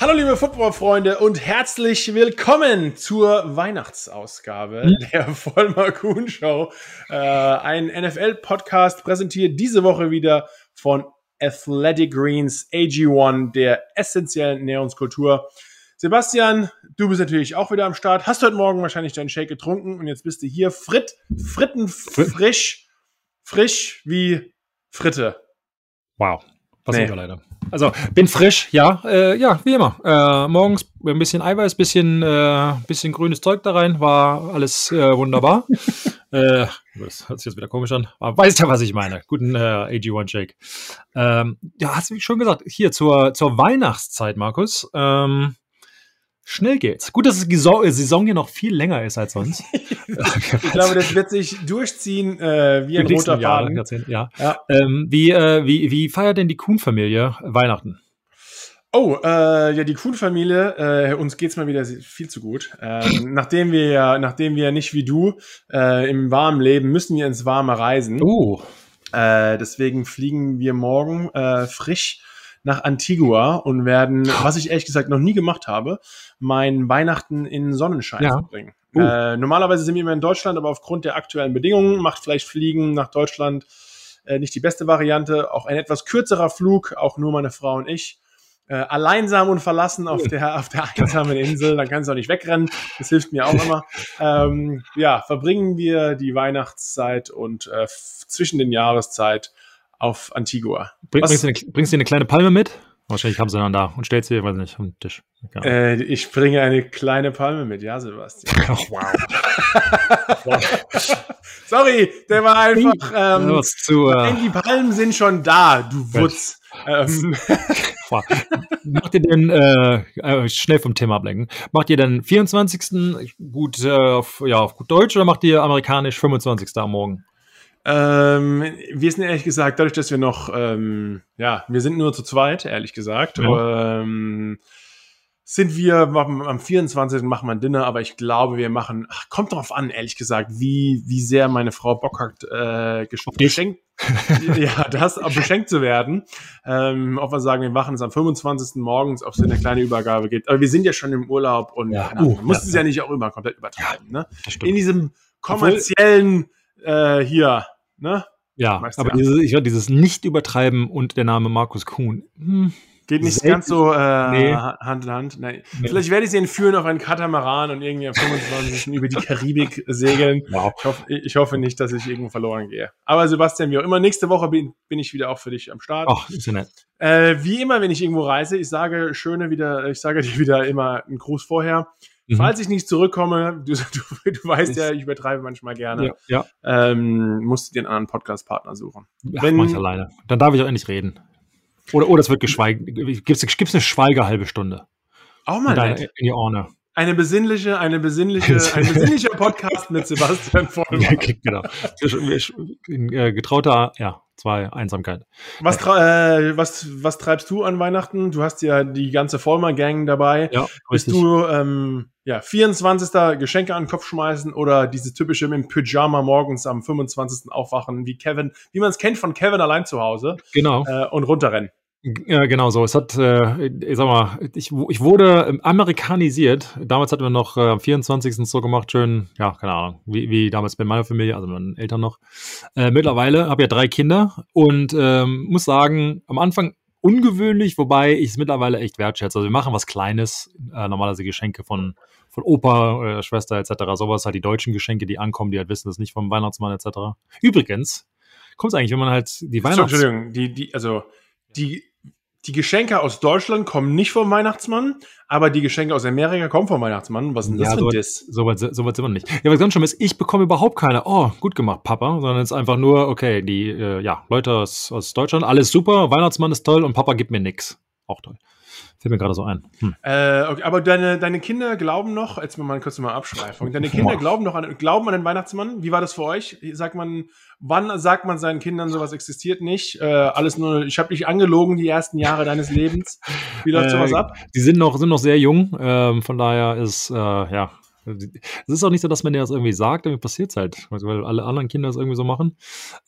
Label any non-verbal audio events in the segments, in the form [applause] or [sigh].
Hallo liebe Footballfreunde und herzlich willkommen zur Weihnachtsausgabe Hm? der [laughs] Vollmer Kuhn Show. Äh, ein NFL-Podcast präsentiert diese Woche wieder von Athletic Greens AG1, der essentiellen Ernährungskultur. Sebastian, du bist natürlich auch wieder am Start. Hast heute Morgen wahrscheinlich deinen Shake getrunken und jetzt bist du hier fritt, fritten frisch, frisch wie Fritte. Wow. Nee. nee. leider. Also bin frisch, ja, äh, ja, wie immer. Äh, morgens ein bisschen Eiweiß, bisschen, äh, bisschen grünes Zeug da rein, war alles äh, wunderbar. [laughs] äh, das hört sich jetzt wieder komisch an, aber weißt ja, was ich meine. Guten äh, AG1 Shake. Ähm, ja, hast du schon gesagt, hier zur, zur Weihnachtszeit, Markus. Ähm, schnell geht's. Gut, dass die Saison, Saison hier noch viel länger ist als sonst. [laughs] Ich glaube, das wird sich durchziehen äh, wie ein Die roter Jahre, Faden. Jahrzehnte, ja. Ja. Ähm, wie, äh, wie, wie feiert denn die Kuhn-Familie Weihnachten? Oh, äh, ja, die Kuhn-Familie, äh, uns geht's mal wieder viel zu gut. Ähm, [laughs] nachdem wir ja, nachdem wir nicht wie du äh, im warmen leben, müssen wir ins warme reisen. Oh, Äh, deswegen fliegen wir morgen äh, frisch nach Antigua und werden, was ich ehrlich gesagt noch nie gemacht habe, mein Weihnachten in Sonnenschein Ja. verbringen. Uh. Äh, normalerweise sind wir immer in Deutschland, aber aufgrund der aktuellen Bedingungen macht vielleicht Fliegen nach Deutschland äh, nicht die beste Variante. Auch ein etwas kürzerer Flug, auch nur meine Frau und ich. Äh, alleinsam und verlassen auf der, auf der [laughs] einsamen Insel, dann kannst du auch nicht wegrennen. Das hilft mir auch immer. Ähm, ja, verbringen wir die Weihnachtszeit und äh, zwischen den Jahreszeit auf Antigua. Bring, bringst, du eine, bringst du eine kleine Palme mit? Wahrscheinlich haben sie dann da und stellst sie, weiß nicht, am Tisch. Ja. Äh, ich bringe eine kleine Palme mit, ja, Sebastian. [laughs] Oh, wow. [laughs] Sorry, der war einfach. Ähm, zu, äh, die Palmen sind schon da, du Wutz. Ähm. [laughs] Macht ihr denn, äh, äh, schnell vom Thema ablenken, macht ihr denn 24. gut, äh, auf, ja, auf gut Deutsch oder macht ihr amerikanisch 25. am Morgen? Ähm, wir sind ehrlich gesagt, dadurch, dass wir noch, ähm, ja, wir sind nur zu zweit, ehrlich gesagt, ähm, sind wir am 24. machen wir ein Dinner, aber ich glaube, wir machen, ach, kommt drauf an, ehrlich gesagt, wie, wie sehr meine Frau Bock hat, äh, geschenkt, [laughs] ja, das, beschenkt zu werden. Ähm, ob wir sagen, wir machen es am 25. morgens, ob es eine kleine Übergabe gibt. Aber wir sind ja schon im Urlaub und Ja. keine Ahnung, Uh, man muss ja, es ja nicht auch immer komplett übertreiben, ne? In diesem kommerziellen, äh, hier, ne? Ja, Weißt aber ja. Dieses, ich würde dieses Nicht-Übertreiben und der Name Markus Kuhn. Hm. Geht nicht Selten. ganz so äh, Nee. Hand in Hand. Nee. Nee. Vielleicht werde ich sie entführen auf einen Katamaran und irgendwie am 25. über die Karibik segeln. Wow. Ich hoffe, ich hoffe nicht, dass ich irgendwo verloren gehe. Aber Sebastian, wie auch immer, nächste Woche bin, bin ich wieder auch für dich am Start. Ach, ist ja nett. Äh, wie immer, wenn ich irgendwo reise, ich sage schöne wieder, ich sage dir wieder immer einen Gruß vorher. Mhm. Falls ich nicht zurückkomme, du, [laughs] du, du weißt ja, ich übertreibe manchmal gerne, Ja, ja. ähm, musst du dir einen anderen Podcast-Partner suchen. Ach, Wenn- mach ich alleine. Dann darf ich auch endlich reden. Oder, oder es wird geschweigen. Gibt's, gibt's eine Schweige halbe Stunde? Auch mal In, deine, in die Orne. Eine besinnliche, eine besinnliche, [laughs] ein besinnlicher Podcast mit Sebastian [laughs] Vollmer. genau. In, äh, getrauter, ja, zwei Einsamkeit. Was, äh, was, was treibst du an Weihnachten? Du hast ja die ganze Vollmer-Gang dabei. Ja, Bist du ähm, ja, 24. Geschenke an den Kopf schmeißen oder dieses typische mit dem Pyjama morgens am 25. aufwachen, wie Kevin, wie man es kennt von Kevin allein zu Hause Genau. äh, und runterrennen? Ja, genau so. Es hat, äh, ich sag mal, ich, ich wurde ähm, amerikanisiert. Damals hatten wir noch äh, am 24. so gemacht, schön, ja, keine Ahnung, wie, wie damals bei meiner Familie, also meinen Eltern noch. Äh, mittlerweile habe ja drei Kinder und ähm, muss sagen, am Anfang ungewöhnlich, wobei ich es mittlerweile echt wertschätze. Also wir machen was Kleines, äh, normalerweise Geschenke von, von Opa, äh, Schwester etc. Sowas, halt die deutschen Geschenke, die ankommen, die halt wissen, das nicht vom Weihnachtsmann etc. Übrigens, kommt es eigentlich, wenn man halt die Weihnachts... Entschuldigung, die, die, also die, die Geschenke aus Deutschland kommen nicht vom Weihnachtsmann, aber die Geschenke aus Amerika kommen vom Weihnachtsmann. Was ist denn das Ja, für ein Diss? So weit, so weit sind wir nicht. Ja, was ganz schlimm ist, ich bekomme überhaupt keine, oh, gut gemacht, Papa, sondern es ist einfach nur, okay, die äh, ja, Leute aus, aus Deutschland, alles super, Weihnachtsmann ist toll und Papa gibt mir nix. Auch toll. Fällt mir gerade so ein. Hm. Äh, okay, aber deine, deine Kinder glauben noch, jetzt mal kurz mal Abschweifung, deine Kinder Boah. glauben noch an, glauben an den Weihnachtsmann. Wie war das für euch? Sagt man, wann sagt man seinen Kindern, sowas existiert nicht? Äh, alles nur, ich habe dich angelogen die ersten Jahre deines Lebens. Wie läuft sowas Äh, ab? Die sind noch, sind noch sehr jung, ähm, von daher ist, äh, ja, Es ist auch nicht so, dass man dir das irgendwie sagt, irgendwie passiert es halt, weil alle anderen Kinder das irgendwie so machen.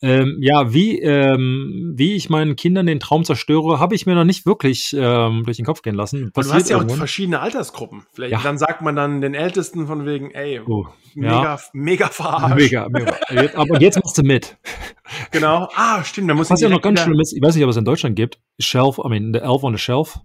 Ähm, ja, wie, ähm, wie ich meinen Kindern den Traum zerstöre, habe ich mir noch nicht wirklich ähm, durch den Kopf gehen lassen. Passiert du hast ja auch irgendwann. verschiedene Altersgruppen. Vielleicht ja. dann sagt man dann den Ältesten von wegen, ey, oh, mega, ja. mega verarscht. Mega, mega. Aber jetzt machst du mit. [laughs] Genau. Ah, stimmt. Da muss Was ja noch ganz schlimm ist, ich weiß nicht, ob es in Deutschland gibt. Shelf, I mean, the Elf on the Shelf.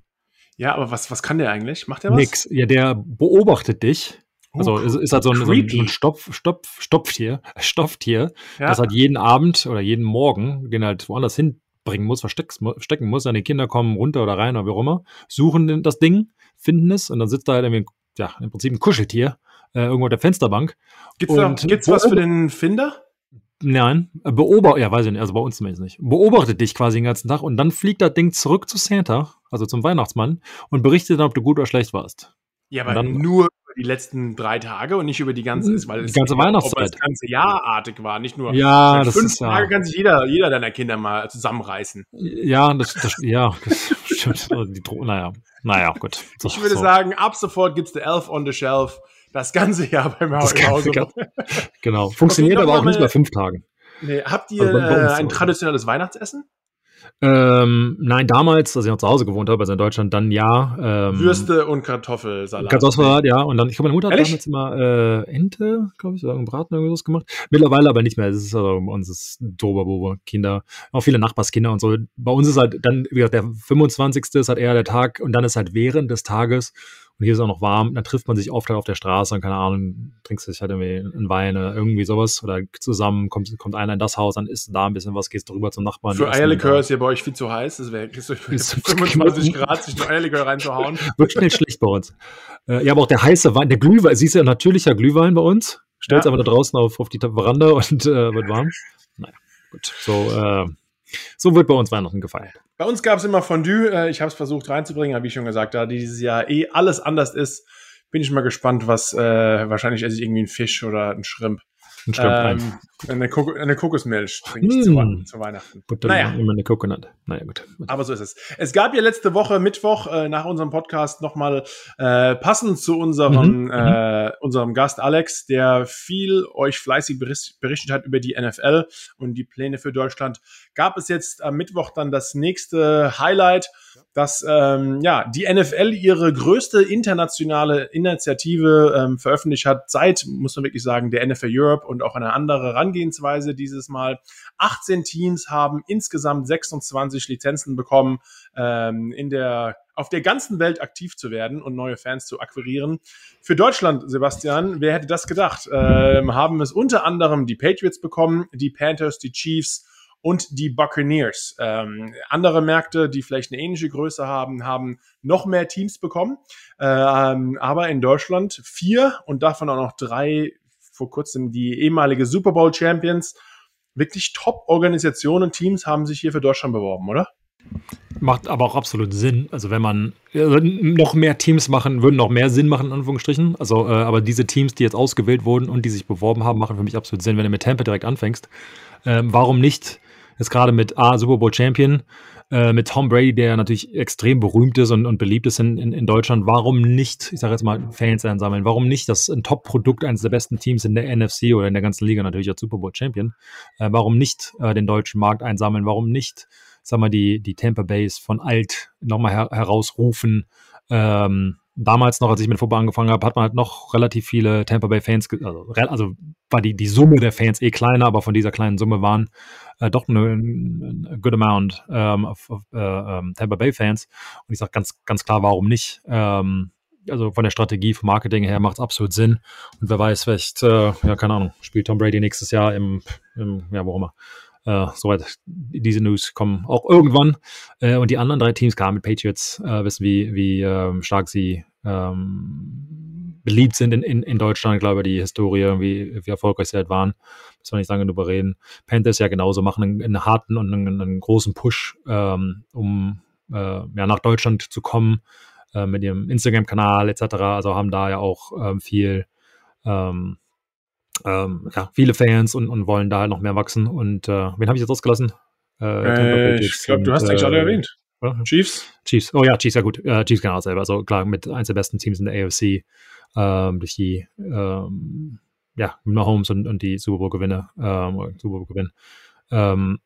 Ja, aber was, was kann der eigentlich? Macht der was? Nix. Ja, der beobachtet dich. Also ist, ist halt so ein, so ein, Stopf, Stopf, Stopftier, [laughs] Stofftier, ja. das halt jeden Abend oder jeden Morgen den halt woanders hinbringen muss, verstecken muss. Seine Kinder kommen runter oder rein oder wie auch immer, suchen das Ding, finden es und dann sitzt da halt irgendwie, ja, im Prinzip ein Kuscheltier äh, irgendwo auf der Fensterbank. Gibt's, da, gibt's was für den Finder? Nein, beobachte, ja, weiß ich nicht, also bei uns zumindest nicht. Beobachtet dich quasi den ganzen Tag und dann fliegt das Ding zurück zu Santa, also zum Weihnachtsmann, und berichtet dann, ob du gut oder schlecht warst. Ja, aber dann, nur über die letzten drei Tage und nicht über die ganze, weil die ganze Weihnachtszeit. das ganze Jahr artig war, nicht nur ja, das fünf ist, Tage ja. kann sich jeder, jeder deiner Kinder mal zusammenreißen. Ja, das, das ja, das [laughs] stimmt. Die, naja, naja, gut. So, ich würde so. sagen, ab sofort gibt's The Elf on the Shelf das ganze Jahr beim das Hause. [laughs] Genau. Funktioniert aber auch nicht bei fünf Tagen. Nee, habt ihr also äh, ein traditionelles Weihnachtsessen? Ähm, nein, damals, als ich noch zu Hause gewohnt habe, also in Deutschland, dann ja. Ähm, Würste und Kartoffelsalat. Kartoffelsalat, ja. Und dann, ich glaube, meine Mutter hat damals immer äh, Ente, glaube ich, oder einen Braten irgendwie was gemacht. Mittlerweile aber nicht mehr. Es ist also bei uns ist Doberbobe, Kinder, auch viele Nachbarskinder und so. Bei uns ist halt dann, wie gesagt, der 25. ist halt eher der Tag und dann ist halt während des Tages und hier ist auch noch warm, dann trifft man sich oft halt auf der Straße und keine Ahnung, trinkst sich halt irgendwie einen Wein oder irgendwie sowas oder zusammen kommt, kommt einer in das Haus, dann isst da ein bisschen was, gehst drüber zum Nachbarn. Für Eierlikör ist ja bei euch viel zu heiß, das wäre 25 [laughs] Grad, sich nur Eierlikör reinzuhauen. [laughs] Wird schnell schlecht bei uns. Äh, ja, aber auch der heiße Wein, der Glühwein, siehst du ja natürlicher Glühwein bei uns, stellst ja. aber da draußen auf, auf die Veranda [laughs] und äh, wird warm. Naja, gut, so, äh, so wird bei uns Weihnachten gefeiert. Bei uns gab es immer Fondue. Äh, ich habe es versucht reinzubringen, aber wie ich schon gesagt, da dieses Jahr eh alles anders ist, bin ich mal gespannt, was äh, wahrscheinlich esse ich irgendwie ein Fisch oder ein Shrimp. Ein ähm, eine, Kok eine, Kokosmilch trinke ich mm. zu, zu, Weihnachten. Butter naja. immer eine Coconut. Naja, gut. Aber so ist es. Es gab ja letzte Woche Mittwoch äh, nach unserem Podcast nochmal äh, passend zu unserem, mhm. äh, unserem Gast Alex, der viel euch fleißig berichtet hat über die NFL und die Pläne für Deutschland, gab es jetzt am Mittwoch dann das nächste Highlight dass ähm, ja die NFL ihre größte internationale Initiative ähm, veröffentlicht hat seit, muss man wirklich sagen, der NFL Europe und auch eine andere Herangehensweise dieses Mal. 18 Teams haben insgesamt 26 Lizenzen bekommen, ähm, in der auf der ganzen Welt aktiv zu werden und neue Fans zu akquirieren. Für Deutschland, Sebastian, wer hätte das gedacht? Ähm, haben es unter anderem die Patriots bekommen, die Panthers, die Chiefs und die Buccaneers. Ähm, andere Märkte, die vielleicht eine ähnliche Größe haben, haben noch mehr Teams bekommen. Ähm, aber in Deutschland vier und davon auch noch drei, vor kurzem die ehemalige Super Bowl Champions. Wirklich Top-Organisationen, Teams haben sich hier für Deutschland beworben, oder? Macht aber auch absolut Sinn. Also wenn man also noch mehr Teams machen, würden noch mehr Sinn machen, in Anführungsstrichen. Also, äh, aber diese Teams, die jetzt ausgewählt wurden und die sich beworben haben, machen für mich absolut Sinn, wenn du mit Tampa direkt anfängst. Ähm, warum nicht Jetzt gerade mit A, Super Bowl Champion, äh, mit Tom Brady, der natürlich extrem berühmt ist und, und beliebt ist in, in, in Deutschland. Warum nicht, ich sage jetzt mal, Fans einsammeln? Warum nicht das ein Top-Produkt eines der besten Teams in der NFC oder in der ganzen Liga natürlich als Super Bowl Champion? Äh, warum nicht äh, den deutschen Markt einsammeln? Warum nicht, sag mal, die, die Tampa Base von alt nochmal her herausrufen? Ähm, damals noch, als ich mit Football angefangen habe, hat man halt noch relativ viele Tampa Bay Fans, also, also, war die, die Summe der Fans eh kleiner, aber von dieser kleinen Summe waren äh, doch eine, eine good amount ähm, of, of äh, ähm, Tampa Bay Fans. Und ich sage ganz, ganz klar, warum nicht? Ähm, also von der Strategie, vom Marketing her macht es absolut Sinn. Und wer weiß, vielleicht, äh, ja, keine Ahnung, spielt Tom Brady nächstes Jahr im, im ja, wo immer. Äh, soweit diese News kommen auch irgendwann. Äh, und die anderen drei Teams, klar, mit Patriots, äh, wissen, wie, wie ähm, stark sie ähm, beliebt sind in, in, in Deutschland, ich glaube die Historie, wie, wie erfolgreich sie halt waren. Müssen wir nicht lange drüber reden. Panthers ja genauso, machen einen, einen harten und einen, einen großen Push, ähm, um äh, ja, nach Deutschland zu kommen äh, mit ihrem Instagram-Kanal etc. Also haben da ja auch ähm, viel ähm, ähm, ja, viele Fans und, und wollen da halt noch mehr wachsen. Und äh, wen habe ich jetzt ausgelassen? Äh, ich glaube, du hast eigentlich alle äh, erwähnt. Chiefs? Chiefs. Oh ja, Chiefs, ja gut. Äh, Chiefs genau selber. Also klar, mit eins der besten Teams in der AFC. ähm, durch die ähm, ja, Mahomes und, und die Super Bowl-Gewinne, ähm, Super Bowl-Gewinn, ähm,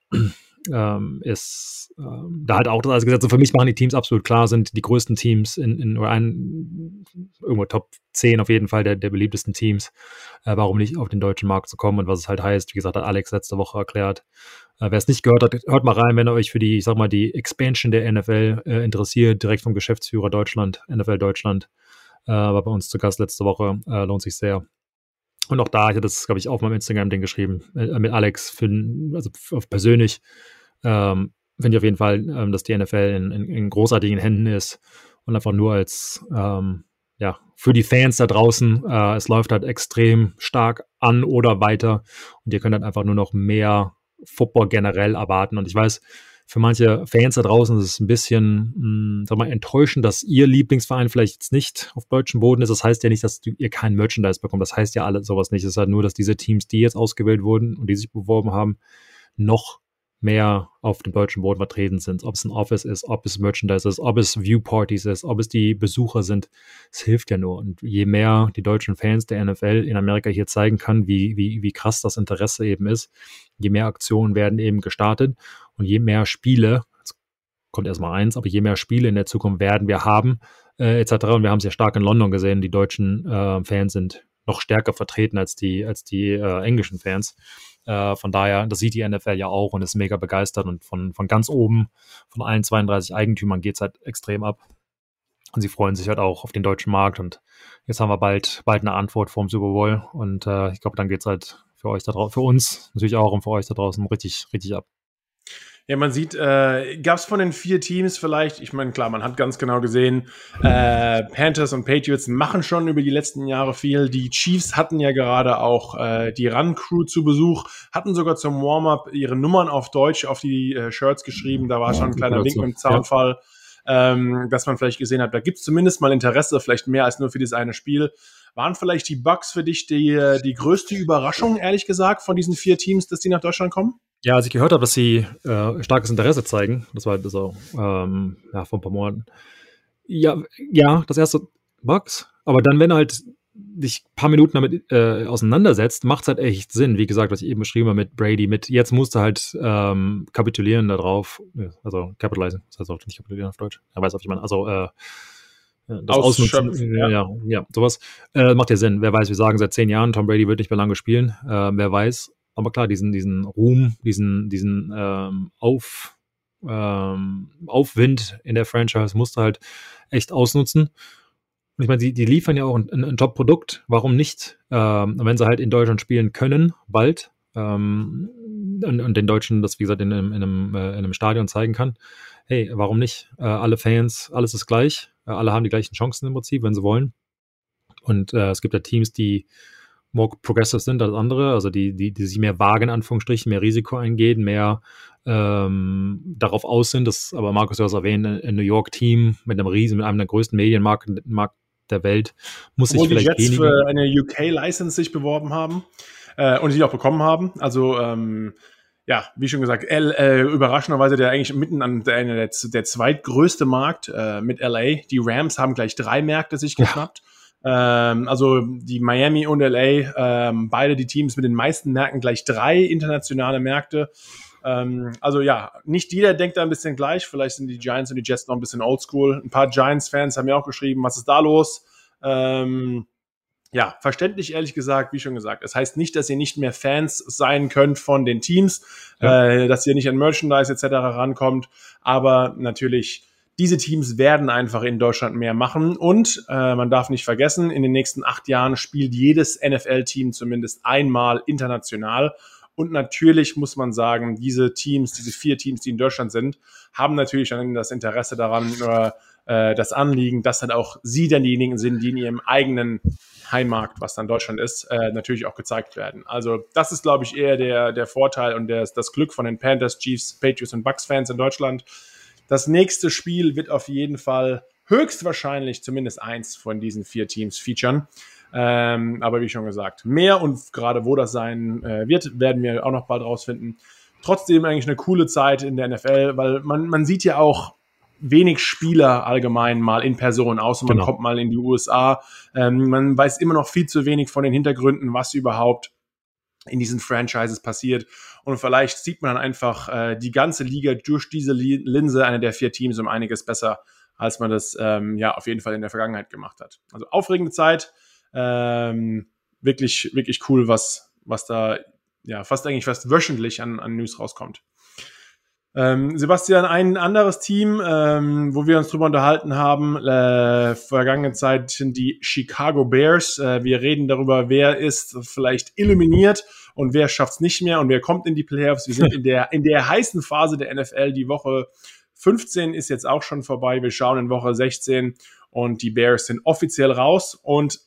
ähm, ist ähm, da halt auch das also gesagt, so für mich machen die Teams absolut klar, sind die größten Teams in, in oder ein, irgendwo Top 10 auf jeden Fall der, der beliebtesten Teams. Äh, warum nicht auf den deutschen Markt zu kommen und was es halt heißt, wie gesagt, hat Alex letzte Woche erklärt. Äh, Wer es nicht gehört hat, hört mal rein, wenn ihr euch für die, ich sag mal, die Expansion der NFL äh, interessiert, direkt vom Geschäftsführer Deutschland, NFL Deutschland. Äh, war bei uns zu Gast letzte Woche, äh, lohnt sich sehr. Und auch da, ich hatte das, glaube ich, auf meinem Instagram-Ding geschrieben, äh, mit Alex, für, also persönlich, ähm, finde ich auf jeden Fall, ähm, dass die NFL in, in, in, großartigen Händen ist und einfach nur als, ähm, ja, für die Fans da draußen, äh, es läuft halt extrem stark an oder weiter und ihr könnt halt einfach nur noch mehr Football generell erwarten. Und ich weiß, für manche Fans da draußen ist es ein bisschen, mh, hm, sag mal, enttäuschend, dass ihr Lieblingsverein vielleicht jetzt nicht auf deutschem Boden ist. Das heißt ja nicht, dass du, ihr kein Merchandise bekommt. Das heißt ja alles sowas nicht. Es ist halt nur, dass diese Teams, die jetzt ausgewählt wurden und die sich beworben haben, noch mehr auf dem deutschen Boden vertreten sind. Ob es ein Office ist, ob es Merchandise ist, ob es Viewpartys ist, ob es die Besucher sind. Es hilft ja nur. Und je mehr die deutschen Fans der NFL in Amerika hier zeigen kann, wie, wie, wie krass das Interesse eben ist, je mehr Aktionen werden eben gestartet und je mehr Spiele, kommt erstmal eins, aber je mehr Spiele in der Zukunft werden wir haben, äh, etc. Und wir haben es ja stark in London gesehen, die deutschen äh, Fans sind noch stärker vertreten als die, als die äh, englischen Fans. Äh, von daher, das sieht die NFL ja auch und ist mega begeistert und von, von ganz oben, von allen 32 Eigentümern geht es halt extrem ab. Und sie freuen sich halt auch auf den deutschen Markt und jetzt haben wir bald, bald eine Antwort vom Super Bowl und äh, ich glaube, dann geht es halt für euch da draußen, für uns natürlich auch und für euch da draußen richtig, richtig ab. Ja, man sieht, äh, gab es von den vier Teams vielleicht, ich meine, klar, man hat ganz genau gesehen, äh, Panthers und Patriots machen schon über die letzten Jahre viel. Die Chiefs hatten ja gerade auch äh, die Run-Crew zu Besuch, hatten sogar zum Warm-up ihre Nummern auf Deutsch auf die äh, Shirts geschrieben. Da war schon ein kleiner Link im Zaunfall, ja. ähm, dass man vielleicht gesehen hat, da gibt es zumindest mal Interesse, vielleicht mehr als nur für dieses eine Spiel. Waren vielleicht die Bugs für dich die, äh, die größte Überraschung, ehrlich gesagt, von diesen vier Teams, dass die nach Deutschland kommen? Ja, als ich gehört habe, dass sie äh, starkes Interesse zeigen, das war so ähm, ja, vor ein paar Monaten. Ja, ja, das erste Bugs, aber dann, wenn halt dich ein paar Minuten damit äh, auseinandersetzt, macht es halt echt Sinn. Wie gesagt, was ich eben beschrieben habe mit Brady, mit jetzt musst du halt ähm, kapitulieren darauf, also capitalizen, das heißt auch nicht kapitulieren auf Deutsch, er weiß auch jemand, also äh, das Ausnutzen, ja. ja, ja, sowas äh, macht ja Sinn. Wer weiß, wir sagen seit zehn Jahren, Tom Brady wird nicht mehr lange spielen. Äh, wer weiß, aber klar, diesen, diesen Ruhm, diesen, diesen ähm, Auf, ähm, Aufwind in der Franchise musst du halt echt ausnutzen. Und ich meine, die, die liefern ja auch ein, ein Top-Produkt. Warum nicht? Ähm, wenn sie halt in Deutschland spielen können, bald, ähm, und, und, den Deutschen das, wie gesagt, in einem, in einem, äh, in einem Stadion zeigen kann. Hey, warum nicht? Äh, alle Fans, alles ist gleich. Äh, alle haben die gleichen Chancen im Prinzip, wenn sie wollen. Und äh, es gibt ja Teams, die more progressive sind als andere, also die, die, die sich mehr wagen, in Anführungsstrichen, mehr Risiko eingehen, mehr ähm, darauf aus sind, das aber Markus ja auch erwähnt, ein New York-Team mit einem riesen, mit einem der größten Medienmarkt der Welt, muss sich vielleicht die Jets für eine UK-License sich beworben haben äh, und sie auch bekommen haben. Also ähm, ja, wie schon gesagt, L, äh, überraschenderweise der eigentlich mitten an der, der, der zweitgrößte Markt äh, mit LA. Die Rams haben gleich drei Märkte sich geschnappt. Ja. Ähm, also die Miami und LA, ähm, beide die Teams mit den meisten Märkten gleich drei internationale Märkte. Ähm, also ja, nicht jeder denkt da ein bisschen gleich. Vielleicht sind die Giants und die Jets noch ein bisschen oldschool. Ein paar Giants-Fans haben mir auch geschrieben, was ist da los? Ähm, ja, verständlich ehrlich gesagt, wie schon gesagt. Es das heißt nicht, dass ihr nicht mehr Fans sein könnt von den Teams, ja. äh, dass ihr nicht an Merchandise etc. rankommt, aber natürlich diese Teams werden einfach in Deutschland mehr machen. Und äh, man darf nicht vergessen, in den nächsten acht Jahren spielt jedes NFL-Team zumindest einmal international. Und natürlich muss man sagen, diese Teams, diese vier Teams, die in Deutschland sind, haben natürlich dann das Interesse daran, äh, das Anliegen, dass dann auch sie dann diejenigen sind, die in ihrem eigenen Heimmarkt, was dann Deutschland ist, äh, natürlich auch gezeigt werden. Also das ist, glaube ich, eher der, der Vorteil und der, das Glück von den Panthers, Chiefs, Patriots und Bucks-Fans in Deutschland, das nächste Spiel wird auf jeden Fall höchstwahrscheinlich zumindest eins von diesen vier Teams featuren. Ähm, aber wie schon gesagt, mehr und gerade wo das sein äh, wird, werden wir auch noch bald rausfinden. Trotzdem eigentlich eine coole Zeit in der NFL, weil man, man sieht ja auch, wenig Spieler allgemein mal in Person, außer man genau. kommt mal in die USA. Ähm, man weiß immer noch viel zu wenig von den Hintergründen, was überhaupt in diesen Franchises passiert. Und vielleicht sieht man dann einfach äh, die ganze Liga durch diese Linse, eine der vier Teams, um einiges besser, als man das ähm, ja auf jeden Fall in der Vergangenheit gemacht hat. Also aufregende Zeit. Ähm, wirklich, wirklich cool, was, was da ja fast eigentlich fast wöchentlich an, an News rauskommt. Ähm, Sebastian, ein anderes Team, ähm, wo wir uns drüber unterhalten haben, äh, vergangene Zeit sind die Chicago Bears. Äh, wir reden darüber, wer ist vielleicht illuminiert und wer schafft's nicht mehr und wer kommt in die Playoffs. Wir sind in der, in der heißen Phase der NFL. Die Woche 15 ist jetzt auch schon vorbei. Wir schauen in Woche 16 und die Bears sind offiziell raus und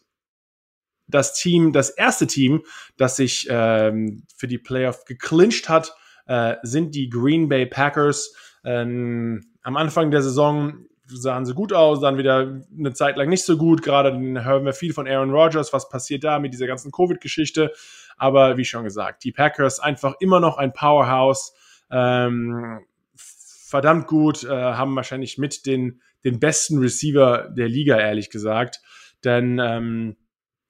das Team, das erste Team, das sich ähm, für die Playoff geclincht hat, äh, sind die Green Bay Packers. Ähm, am Anfang der Saison sahen sie gut aus, dann wieder eine Zeit lang nicht so gut. Gerade hören wir viel von Aaron Rodgers, was passiert da mit dieser ganzen Covid-Geschichte. Aber wie schon gesagt, die Packers einfach immer noch ein Powerhouse. Ähm, verdammt gut, äh, haben wahrscheinlich mit den, den besten Receiver der Liga, ehrlich gesagt. Denn ähm,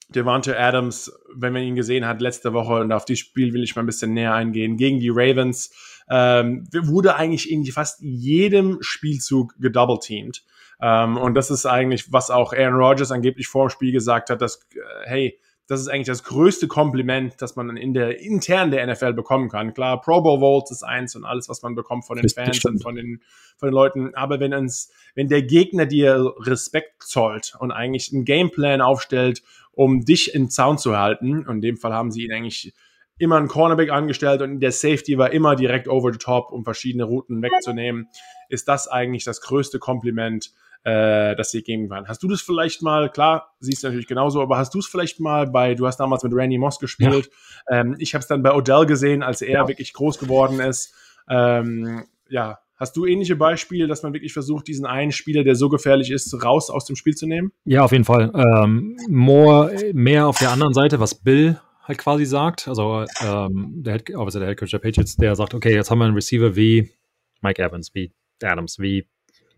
Devonta Adams, wenn man ihn gesehen hat letzte Woche, und auf das Spiel will ich mal ein bisschen näher eingehen, gegen die Ravens, ähm, wurde eigentlich in fast jedem Spielzug gedoubleteamed. Ähm, und das ist eigentlich, was auch Aaron Rodgers angeblich vor dem Spiel gesagt hat, dass, äh, hey, das ist eigentlich das größte Kompliment, das man in der intern der NFL bekommen kann. Klar, Pro Bowl Votes ist eins und alles, was man bekommt von den Fans und von den, von den Leuten. Aber wenn uns, wenn der Gegner dir Respekt zollt und eigentlich einen Gameplan aufstellt, um dich in Zaun zu halten, und in dem Fall haben sie ihn eigentlich immer einen Cornerback angestellt und der Safety war immer direkt over the top, um verschiedene Routen wegzunehmen, ist das eigentlich das größte Kompliment, äh, dass sie gegen waren. Hast du das vielleicht mal, klar, siehst du natürlich genauso, aber hast du es vielleicht mal bei, du hast damals mit Randy Moss gespielt, ja. ähm, ich habe es dann bei Odell gesehen, als er ja. wirklich groß geworden ist. Ähm, ja, Hast du ähnliche Beispiele, dass man wirklich versucht, diesen einen Spieler, der so gefährlich ist, raus aus dem Spiel zu nehmen? Ja, auf jeden Fall. Ähm, more, mehr auf der anderen Seite, was Bill halt quasi sagt. Also ähm, der, Head, also der Head Coach der Patriots, der sagt, okay, jetzt haben wir einen Receiver wie Mike Evans, wie Adams, wie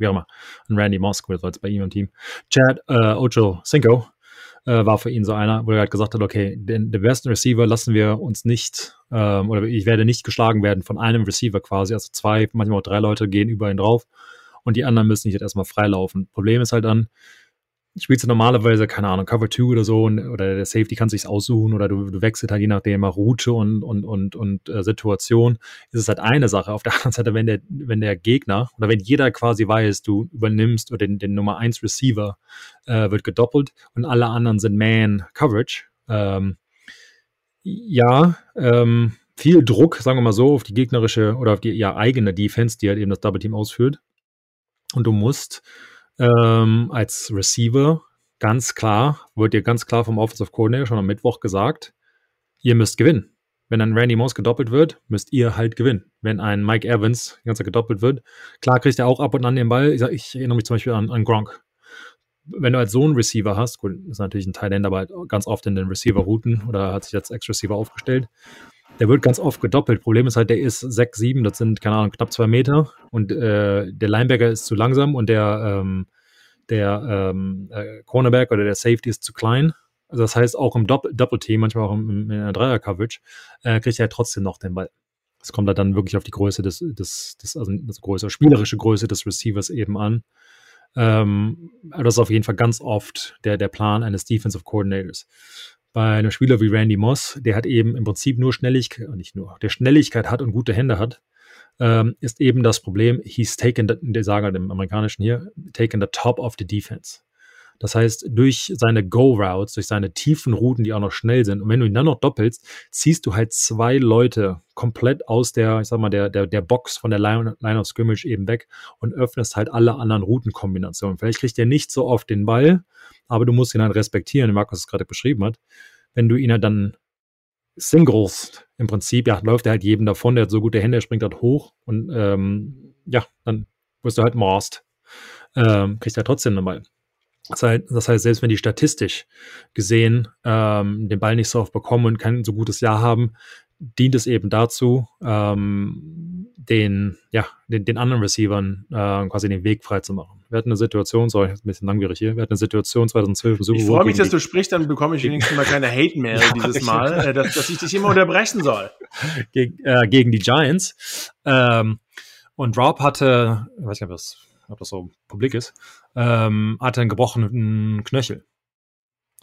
wie auch immer, ein Randy Moss, war jetzt bei ihm im Team. Chad äh, Ocho Cinco äh, war für ihn so einer, wo er halt gesagt hat, okay, den, den besten Receiver lassen wir uns nicht, ähm, oder ich werde nicht geschlagen werden von einem Receiver quasi, also zwei, manchmal auch drei Leute gehen über ihn drauf und die anderen müssen nicht jetzt erstmal freilaufen. Problem ist halt dann, spielst du normalerweise, keine Ahnung, Cover 2 oder so und, oder der Safety kann sich aussuchen oder du, du wechselst halt je nachdem Route und, und, und, und äh, Situation, ist es halt eine Sache. Auf der [laughs] anderen Seite, wenn der, wenn der Gegner oder wenn jeder quasi weiß, du übernimmst oder den, den Nummer 1 Receiver äh, wird gedoppelt und alle anderen sind Man Coverage, ähm, ja, ähm, viel Druck, sagen wir mal so, auf die gegnerische oder auf die ja, eigene Defense, die halt eben das Double Team ausführt. Und du musst ähm, als Receiver ganz klar, wurde dir ganz klar vom Offensive Coordinator schon am Mittwoch gesagt, ihr müsst gewinnen. Wenn ein Randy Moss gedoppelt wird, müsst ihr halt gewinnen. Wenn ein Mike Evans ganz gedoppelt wird, klar kriegt er auch ab und an den Ball. Ich, sag, ich erinnere mich zum Beispiel an, an Gronk. Wenn du als so einen Receiver hast, gut, ist natürlich ein Teil aber halt ganz oft in den Receiver-Routen oder hat sich als Ex-Receiver aufgestellt, der wird ganz oft gedoppelt. Problem ist halt, der ist 6, 7, das sind, keine Ahnung, knapp zwei Meter und äh, der Linebacker ist zu langsam und der, ähm, der ähm, äh, Cornerback oder der Safety ist zu klein. Also das heißt, auch im Doppel-Team, manchmal auch im, in der Dreier-Coverage, äh, kriegt er trotzdem noch den Ball. Es kommt halt dann wirklich auf die Größe des, des, des also das Größe, spielerische Größe des Receivers eben an. Ähm, das ist auf jeden Fall ganz oft der, der Plan eines Defensive Coordinators bei einem Spieler wie Randy Moss, der hat eben im Prinzip nur Schnelligkeit, nicht nur, der Schnelligkeit hat und gute Hände hat, ähm, ist eben das Problem, he's taken, the, der sagen halt im Amerikanischen hier, taken the top of the defense. Das heißt, durch seine Go-Routes, durch seine tiefen Routen, die auch noch schnell sind, und wenn du ihn dann noch doppelst, ziehst du halt zwei Leute komplett aus der, ich sag mal, der, der, der Box von der Line, Line of Scrimmage eben weg und öffnest halt alle anderen Routenkombinationen. Vielleicht kriegt er nicht so oft den Ball, aber du musst ihn halt respektieren, wie Markus es gerade beschrieben hat. Wenn du ihn halt dann singles, im Prinzip, ja, läuft er halt jedem davon, der hat so gute Hände, er springt halt hoch und ähm, ja, dann wirst du halt morst. Ähm, kriegst ja trotzdem den Ball. Das heißt, das heißt, selbst wenn die statistisch gesehen ähm, den Ball nicht so oft bekommen und kein so gutes Jahr haben, dient es eben dazu, ähm, den, ja, den, den anderen Receivern äh, quasi den Weg frei zu machen. Wir hatten eine Situation, sorry, ein bisschen langwierig hier, wir hatten eine Situation 2012 im Super Ich freue mich, dass du sprichst, dann bekomme ich wenigstens mal keine Hate-Mail [laughs] ja, dieses Mal, äh, dass, dass, ich dich immer unterbrechen soll. [laughs] Geg, äh, gegen die Giants. Ähm, und Rob hatte, ich weiß nicht, ob das, ob das so publik ist, ähm, hatte einen gebrochenen Knöchel.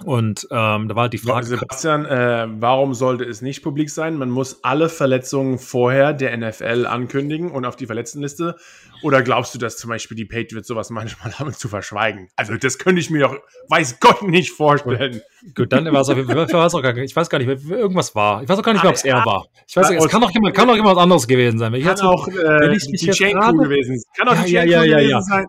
Und ähm, da war halt die Frage. Sebastian, äh, warum sollte es nicht publik sein? Man muss alle Verletzungen vorher der NFL ankündigen und auf die Verletztenliste. Oder glaubst du, dass zum Beispiel die Patriots sowas manchmal [laughs] haben zu verschweigen? Also, das könnte ich mir doch, weiß Gott, nicht vorstellen. Gut, Gut dann war es auf jeden Fall, ich weiß gar nicht, irgendwas war. Ich weiß auch gar nicht mehr, ob es er war. Ich weiß nicht, es kann doch jemand, kann doch jemand anderes gewesen sein. Wenn kann auch äh, die Chain Crew gewesen sein. Kann auch ja, die Chain ja, ja, ja, ja. sein.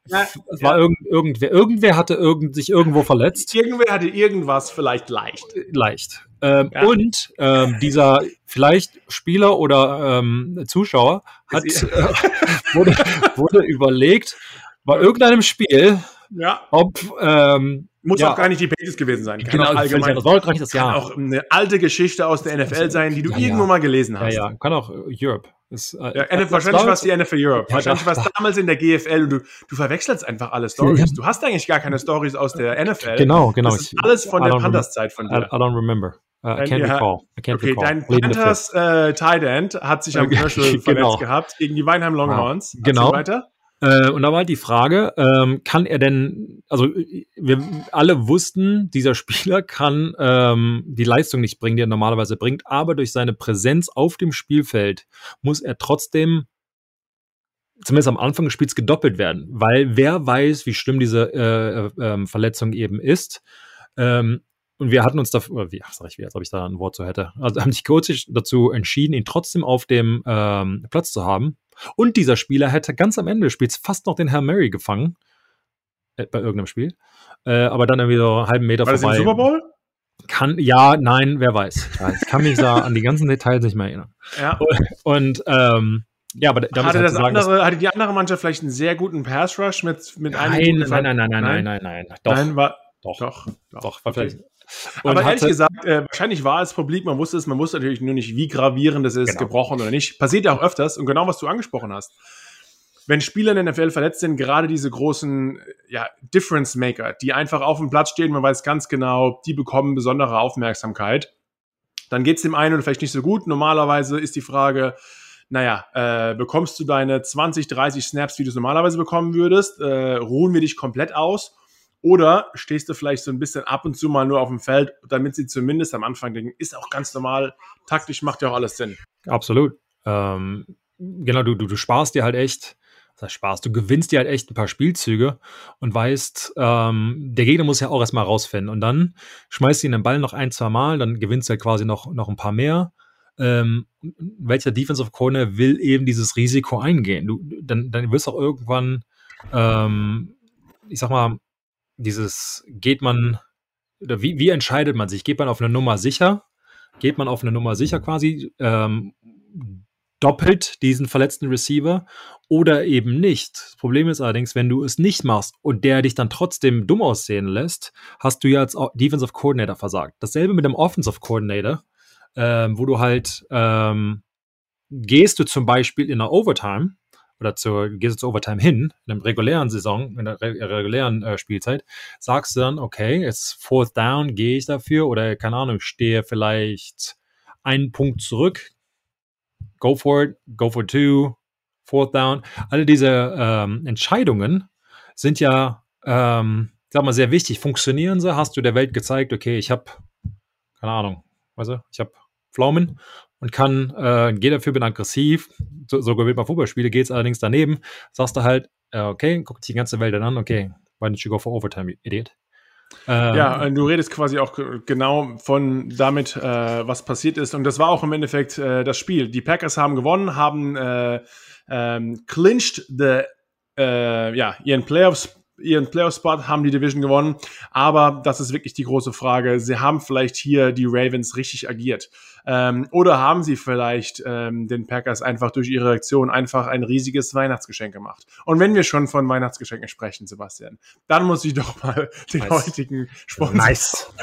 Es war irgend, irgendwer, irgendwer hatte irgend, sich irgendwo verletzt. Irgendwer hatte irgendwas vielleicht leicht. Leicht. Ähm, ja. Und ähm, dieser vielleicht Spieler oder ähm, Zuschauer hat, äh, [laughs] wurde, wurde überlegt, bei irgendeinem Spiel, ja. ob ähm, muss ja. auch gar nicht die Pages gewesen sein. Kann genau, auch allgemein. Das war das Jahr. Kann auch eine alte Geschichte aus der NFL sein, die du ja, irgendwo mal gelesen hast. Ja, ja. Kann auch Europe. Ist, äh, ja, NFL, wahrscheinlich war es die NFL Europe. wahrscheinlich war es damals in der GFL und du, du verwechselst einfach alle Stories. Du hast eigentlich gar keine Stories aus der NFL. Genau, genau. Das ist alles von der Panthers-Zeit von dir. I, don't remember. Uh, I can't recall. I can't okay, recall. dein Panthers äh, Tight End hat sich am Knöchel [laughs] genau. verletzt gehabt gegen die Weinheim Longhorns. Genau. Weiter? Äh, und da war halt die Frage, ähm, kann er denn, also wir alle wussten, dieser Spieler kann ähm, die Leistung nicht bringen, die er normalerweise bringt, aber durch seine Präsenz auf dem Spielfeld muss er trotzdem zumindest am Anfang des Spiels gedoppelt werden, weil wer weiß, wie schlimm diese äh, äh, Verletzung eben ist. Ähm, und wir hatten uns dafür, wie, ach, sag ich, wie, als ob ich da ein Wort zu hätte. Also haben sich kurz dazu entschieden, ihn trotzdem auf dem ähm, Platz zu haben. Und dieser Spieler hätte ganz am Ende des Spiels fast noch den Herr Mary gefangen. Äh, bei irgendeinem Spiel. Äh, aber dann irgendwie so einen halben Meter War vorbei. Das im Super Bowl? Kann, ja, nein, wer weiß. Ich weiß, kann mich da an die ganzen Details nicht mehr erinnern. Ja. Und, ähm, ja, aber damit hatte, halt das sagen, andere, hatte die andere Mannschaft vielleicht einen sehr guten Pass-Rush mit, mit nein, einem. Nein, nein, nein, nein, nein, nein, nein, nein. Doch. Nein, war, doch, doch, doch, doch, doch. Okay. [laughs] Aber ehrlich gesagt, äh, wahrscheinlich war es publik, man wusste es, man wusste natürlich nur nicht, wie gravierend es ist, genau. gebrochen oder nicht. Passiert ja auch öfters und genau, was du angesprochen hast. Wenn Spieler in der NFL verletzt sind, gerade diese großen ja, Difference Maker, die einfach auf dem Platz stehen, man weiß ganz genau, die bekommen besondere Aufmerksamkeit. Dann geht es dem einen oder vielleicht nicht so gut. Normalerweise ist die Frage, naja, äh, bekommst du deine 20, 30 Snaps, wie du es normalerweise bekommen würdest? Äh, ruhen wir dich komplett aus? Oder stehst du vielleicht so ein bisschen ab und zu mal nur auf dem Feld, damit sie zumindest am Anfang denken, ist auch ganz normal, taktisch macht ja auch alles Sinn. Absolut. Ähm, genau, du, du, du sparst dir halt echt, das heißt Spaß, du gewinnst dir halt echt ein paar Spielzüge und weißt, ähm, der Gegner muss ja auch erstmal rausfinden. Und dann schmeißt du ihn den Ball noch ein, zwei Mal, dann gewinnst du halt quasi noch, noch ein paar mehr. Ähm, welcher Defensive Corner will eben dieses Risiko eingehen? Du, dann, dann wirst du auch irgendwann, ähm, ich sag mal, dieses, geht man, oder wie, wie entscheidet man sich? Geht man auf eine Nummer sicher? Geht man auf eine Nummer sicher quasi? Ähm, doppelt diesen verletzten Receiver oder eben nicht. Das Problem ist allerdings, wenn du es nicht machst und der dich dann trotzdem dumm aussehen lässt, hast du ja als Defensive Coordinator versagt. Dasselbe mit dem Offensive Coordinator, ähm, wo du halt ähm, gehst du zum Beispiel in der Overtime oder zur, gehst du zur Overtime hin, in der regulären Saison, in der regulären äh, Spielzeit, sagst du dann, okay, jetzt Fourth Down, gehe ich dafür oder keine Ahnung, stehe vielleicht einen Punkt zurück, go for it, go for two, Fourth Down. Alle diese ähm, Entscheidungen sind ja, ähm, sag mal, sehr wichtig. Funktionieren sie? Hast du der Welt gezeigt, okay, ich habe, keine Ahnung, weißt du, ich habe Pflaumen und kann, äh, gehe dafür, bin aggressiv, so, so gewinnt man Fußballspiele, geht es allerdings daneben, sagst du halt, äh, okay, guck die ganze Welt dann an, okay, why don't you go for overtime, idiot? Ähm, ja, du redest quasi auch genau von damit, äh, was passiert ist. Und das war auch im Endeffekt äh, das Spiel. Die Packers haben gewonnen, haben äh, ähm, clinched the, äh, ja, ihren Playoffs ihren Playoff-Spot, haben die Division gewonnen. Aber das ist wirklich die große Frage. Sie haben vielleicht hier die Ravens richtig agiert. Ähm, oder haben sie vielleicht ähm, den Packers einfach durch ihre Reaktion einfach ein riesiges Weihnachtsgeschenk gemacht? Und wenn wir schon von Weihnachtsgeschenken sprechen, Sebastian, dann muss ich doch mal [laughs] den nice. heutigen Sponsor. Nice.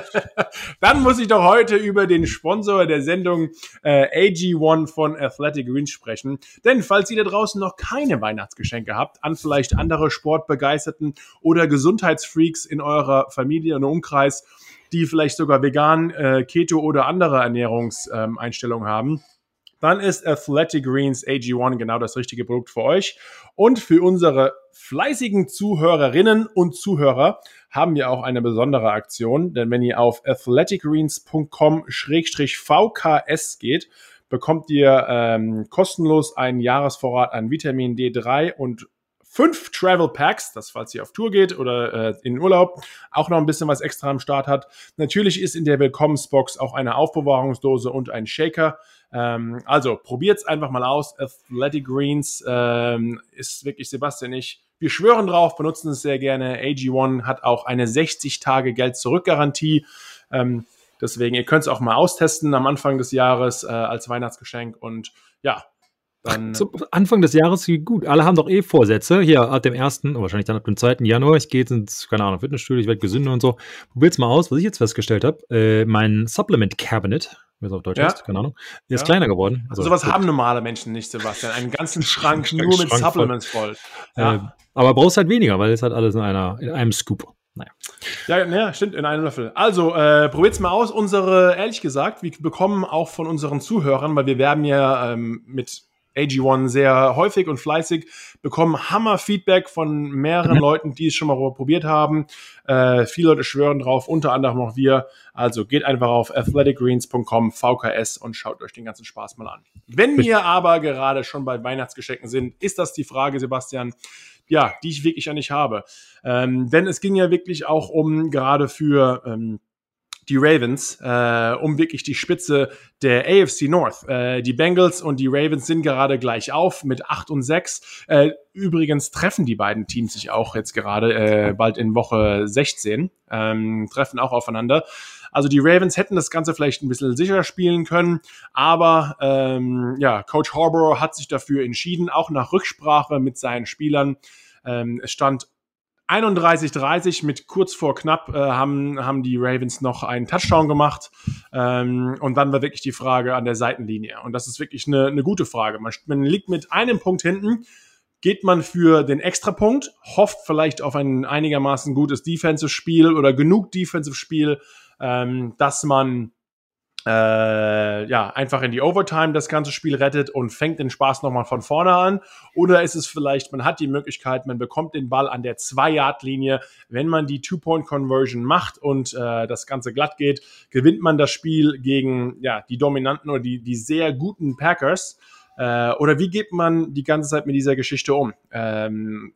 [laughs] dann muss ich doch heute über den Sponsor der Sendung äh, AG1 von Athletic Greens sprechen. Denn falls ihr da draußen noch keine Weihnachtsgeschenke habt, an vielleicht andere Sportbegeisterten oder Gesundheitsfreaks in eurer Familie und Umkreis, die vielleicht sogar vegan, äh, Keto oder andere Ernährungseinstellungen ähm, haben, dann ist Athletic Greens AG1 genau das richtige Produkt für euch. Und für unsere fleißigen Zuhörerinnen und Zuhörer haben wir auch eine besondere Aktion, denn wenn ihr auf athleticgreens.com-vks geht, bekommt ihr ähm, kostenlos einen Jahresvorrat an Vitamin D3 und fünf Travel Packs, das falls ihr auf Tour geht oder äh, in Urlaub, auch noch ein bisschen was extra am Start hat. Natürlich ist in der Willkommensbox auch eine Aufbewahrungsdose und ein Shaker. Ähm, also probiert's einfach mal aus. Athletic Greens ähm, ist wirklich Sebastian ich. Wir schwören drauf, benutzen es sehr gerne. AG1 hat auch eine 60 Tage Geld zurück Garantie. Ähm, deswegen, ihr könnt es auch mal austesten am Anfang des Jahres äh, als Weihnachtsgeschenk und ja, dann, Zum Anfang des Jahres gut. Alle haben doch eh Vorsätze. Hier ab dem 1., wahrscheinlich dann ab dem 2. Januar. Ich gehe jetzt ins, keine Ahnung, Fitnessstudio, ich werde gesünder und so. Probier's mal aus, was ich jetzt festgestellt habe. Äh, mein Supplement Cabinet, wie es auf Deutsch ja. heißt, keine Ahnung, ist ja. kleiner geworden. Also, sowas haben normale Menschen nicht, Sebastian. Einen ganzen [laughs] Schrank nur mit Schrank Supplements voll. voll. Ja. Äh, aber brauchst halt weniger, weil es halt alles in einer, in einem Scoop. Naja. Ja, ja, stimmt, in einem Löffel. Also, äh, probiert's mal aus. Unsere, ehrlich gesagt, wir bekommen auch von unseren Zuhörern, weil wir werben ja ähm, mit AG1 sehr häufig und fleißig, bekommen Hammer-Feedback von mehreren mhm. Leuten, die es schon mal probiert haben. Äh, viele Leute schwören drauf, unter anderem auch wir. Also geht einfach auf athleticgreens.com, VKS und schaut euch den ganzen Spaß mal an. Wenn wir aber gerade schon bei Weihnachtsgeschenken sind, ist das die Frage, Sebastian, ja, die ich wirklich an dich habe. Ähm, denn es ging ja wirklich auch um gerade für ähm, die Ravens äh, um wirklich die Spitze der AFC North. Äh, die Bengals und die Ravens sind gerade gleich auf mit 8 und 6. Äh, übrigens treffen die beiden Teams sich auch jetzt gerade äh, bald in Woche 16, ähm, treffen auch aufeinander. Also die Ravens hätten das Ganze vielleicht ein bisschen sicherer spielen können, aber ähm, ja, Coach Harbour hat sich dafür entschieden, auch nach Rücksprache mit seinen Spielern. Ähm, es stand 31-30 mit kurz vor knapp äh, haben, haben die Ravens noch einen Touchdown gemacht. Ähm, und dann war wirklich die Frage an der Seitenlinie. Und das ist wirklich eine, eine gute Frage. Man, man liegt mit einem Punkt hinten. Geht man für den Extrapunkt, hofft vielleicht auf ein einigermaßen gutes Defensive-Spiel oder genug Defensive-Spiel, ähm, dass man äh, ja, einfach in die Overtime das ganze Spiel rettet und fängt den Spaß nochmal von vorne an. Oder ist es vielleicht, man hat die Möglichkeit, man bekommt den Ball an der Zwei-Yard-Linie. Wenn man die Two-Point-Conversion macht und äh, das Ganze glatt geht, gewinnt man das Spiel gegen ja, die dominanten oder die, die sehr guten Packers. Äh, oder wie geht man die ganze Zeit mit dieser Geschichte um? Ähm,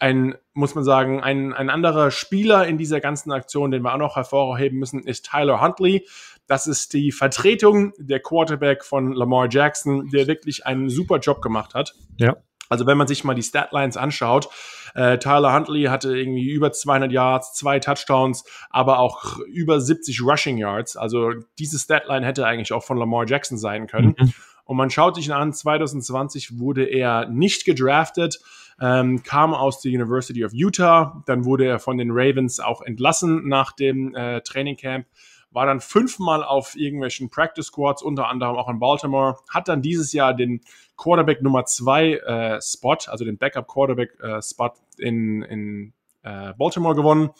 ein, muss man sagen, ein, ein anderer Spieler in dieser ganzen Aktion, den wir auch noch hervorheben müssen, ist Tyler Huntley. Das ist die Vertretung der Quarterback von Lamar Jackson, der wirklich einen super Job gemacht hat. Ja. Also wenn man sich mal die Statlines anschaut, äh, Tyler Huntley hatte irgendwie über 200 Yards, zwei Touchdowns, aber auch über 70 Rushing Yards. Also diese Statline hätte eigentlich auch von Lamar Jackson sein können. Mhm. Und man schaut sich an, 2020 wurde er nicht gedraftet ähm, kam aus der University of Utah. Dann wurde er von den Ravens auch entlassen nach dem äh, Training Camp. War dann fünfmal auf irgendwelchen Practice Squads, unter anderem auch in Baltimore. Hat dann dieses Jahr den Quarterback Nummer zwei äh, Spot, also den Backup Quarterback äh, Spot in, in äh, Baltimore gewonnen.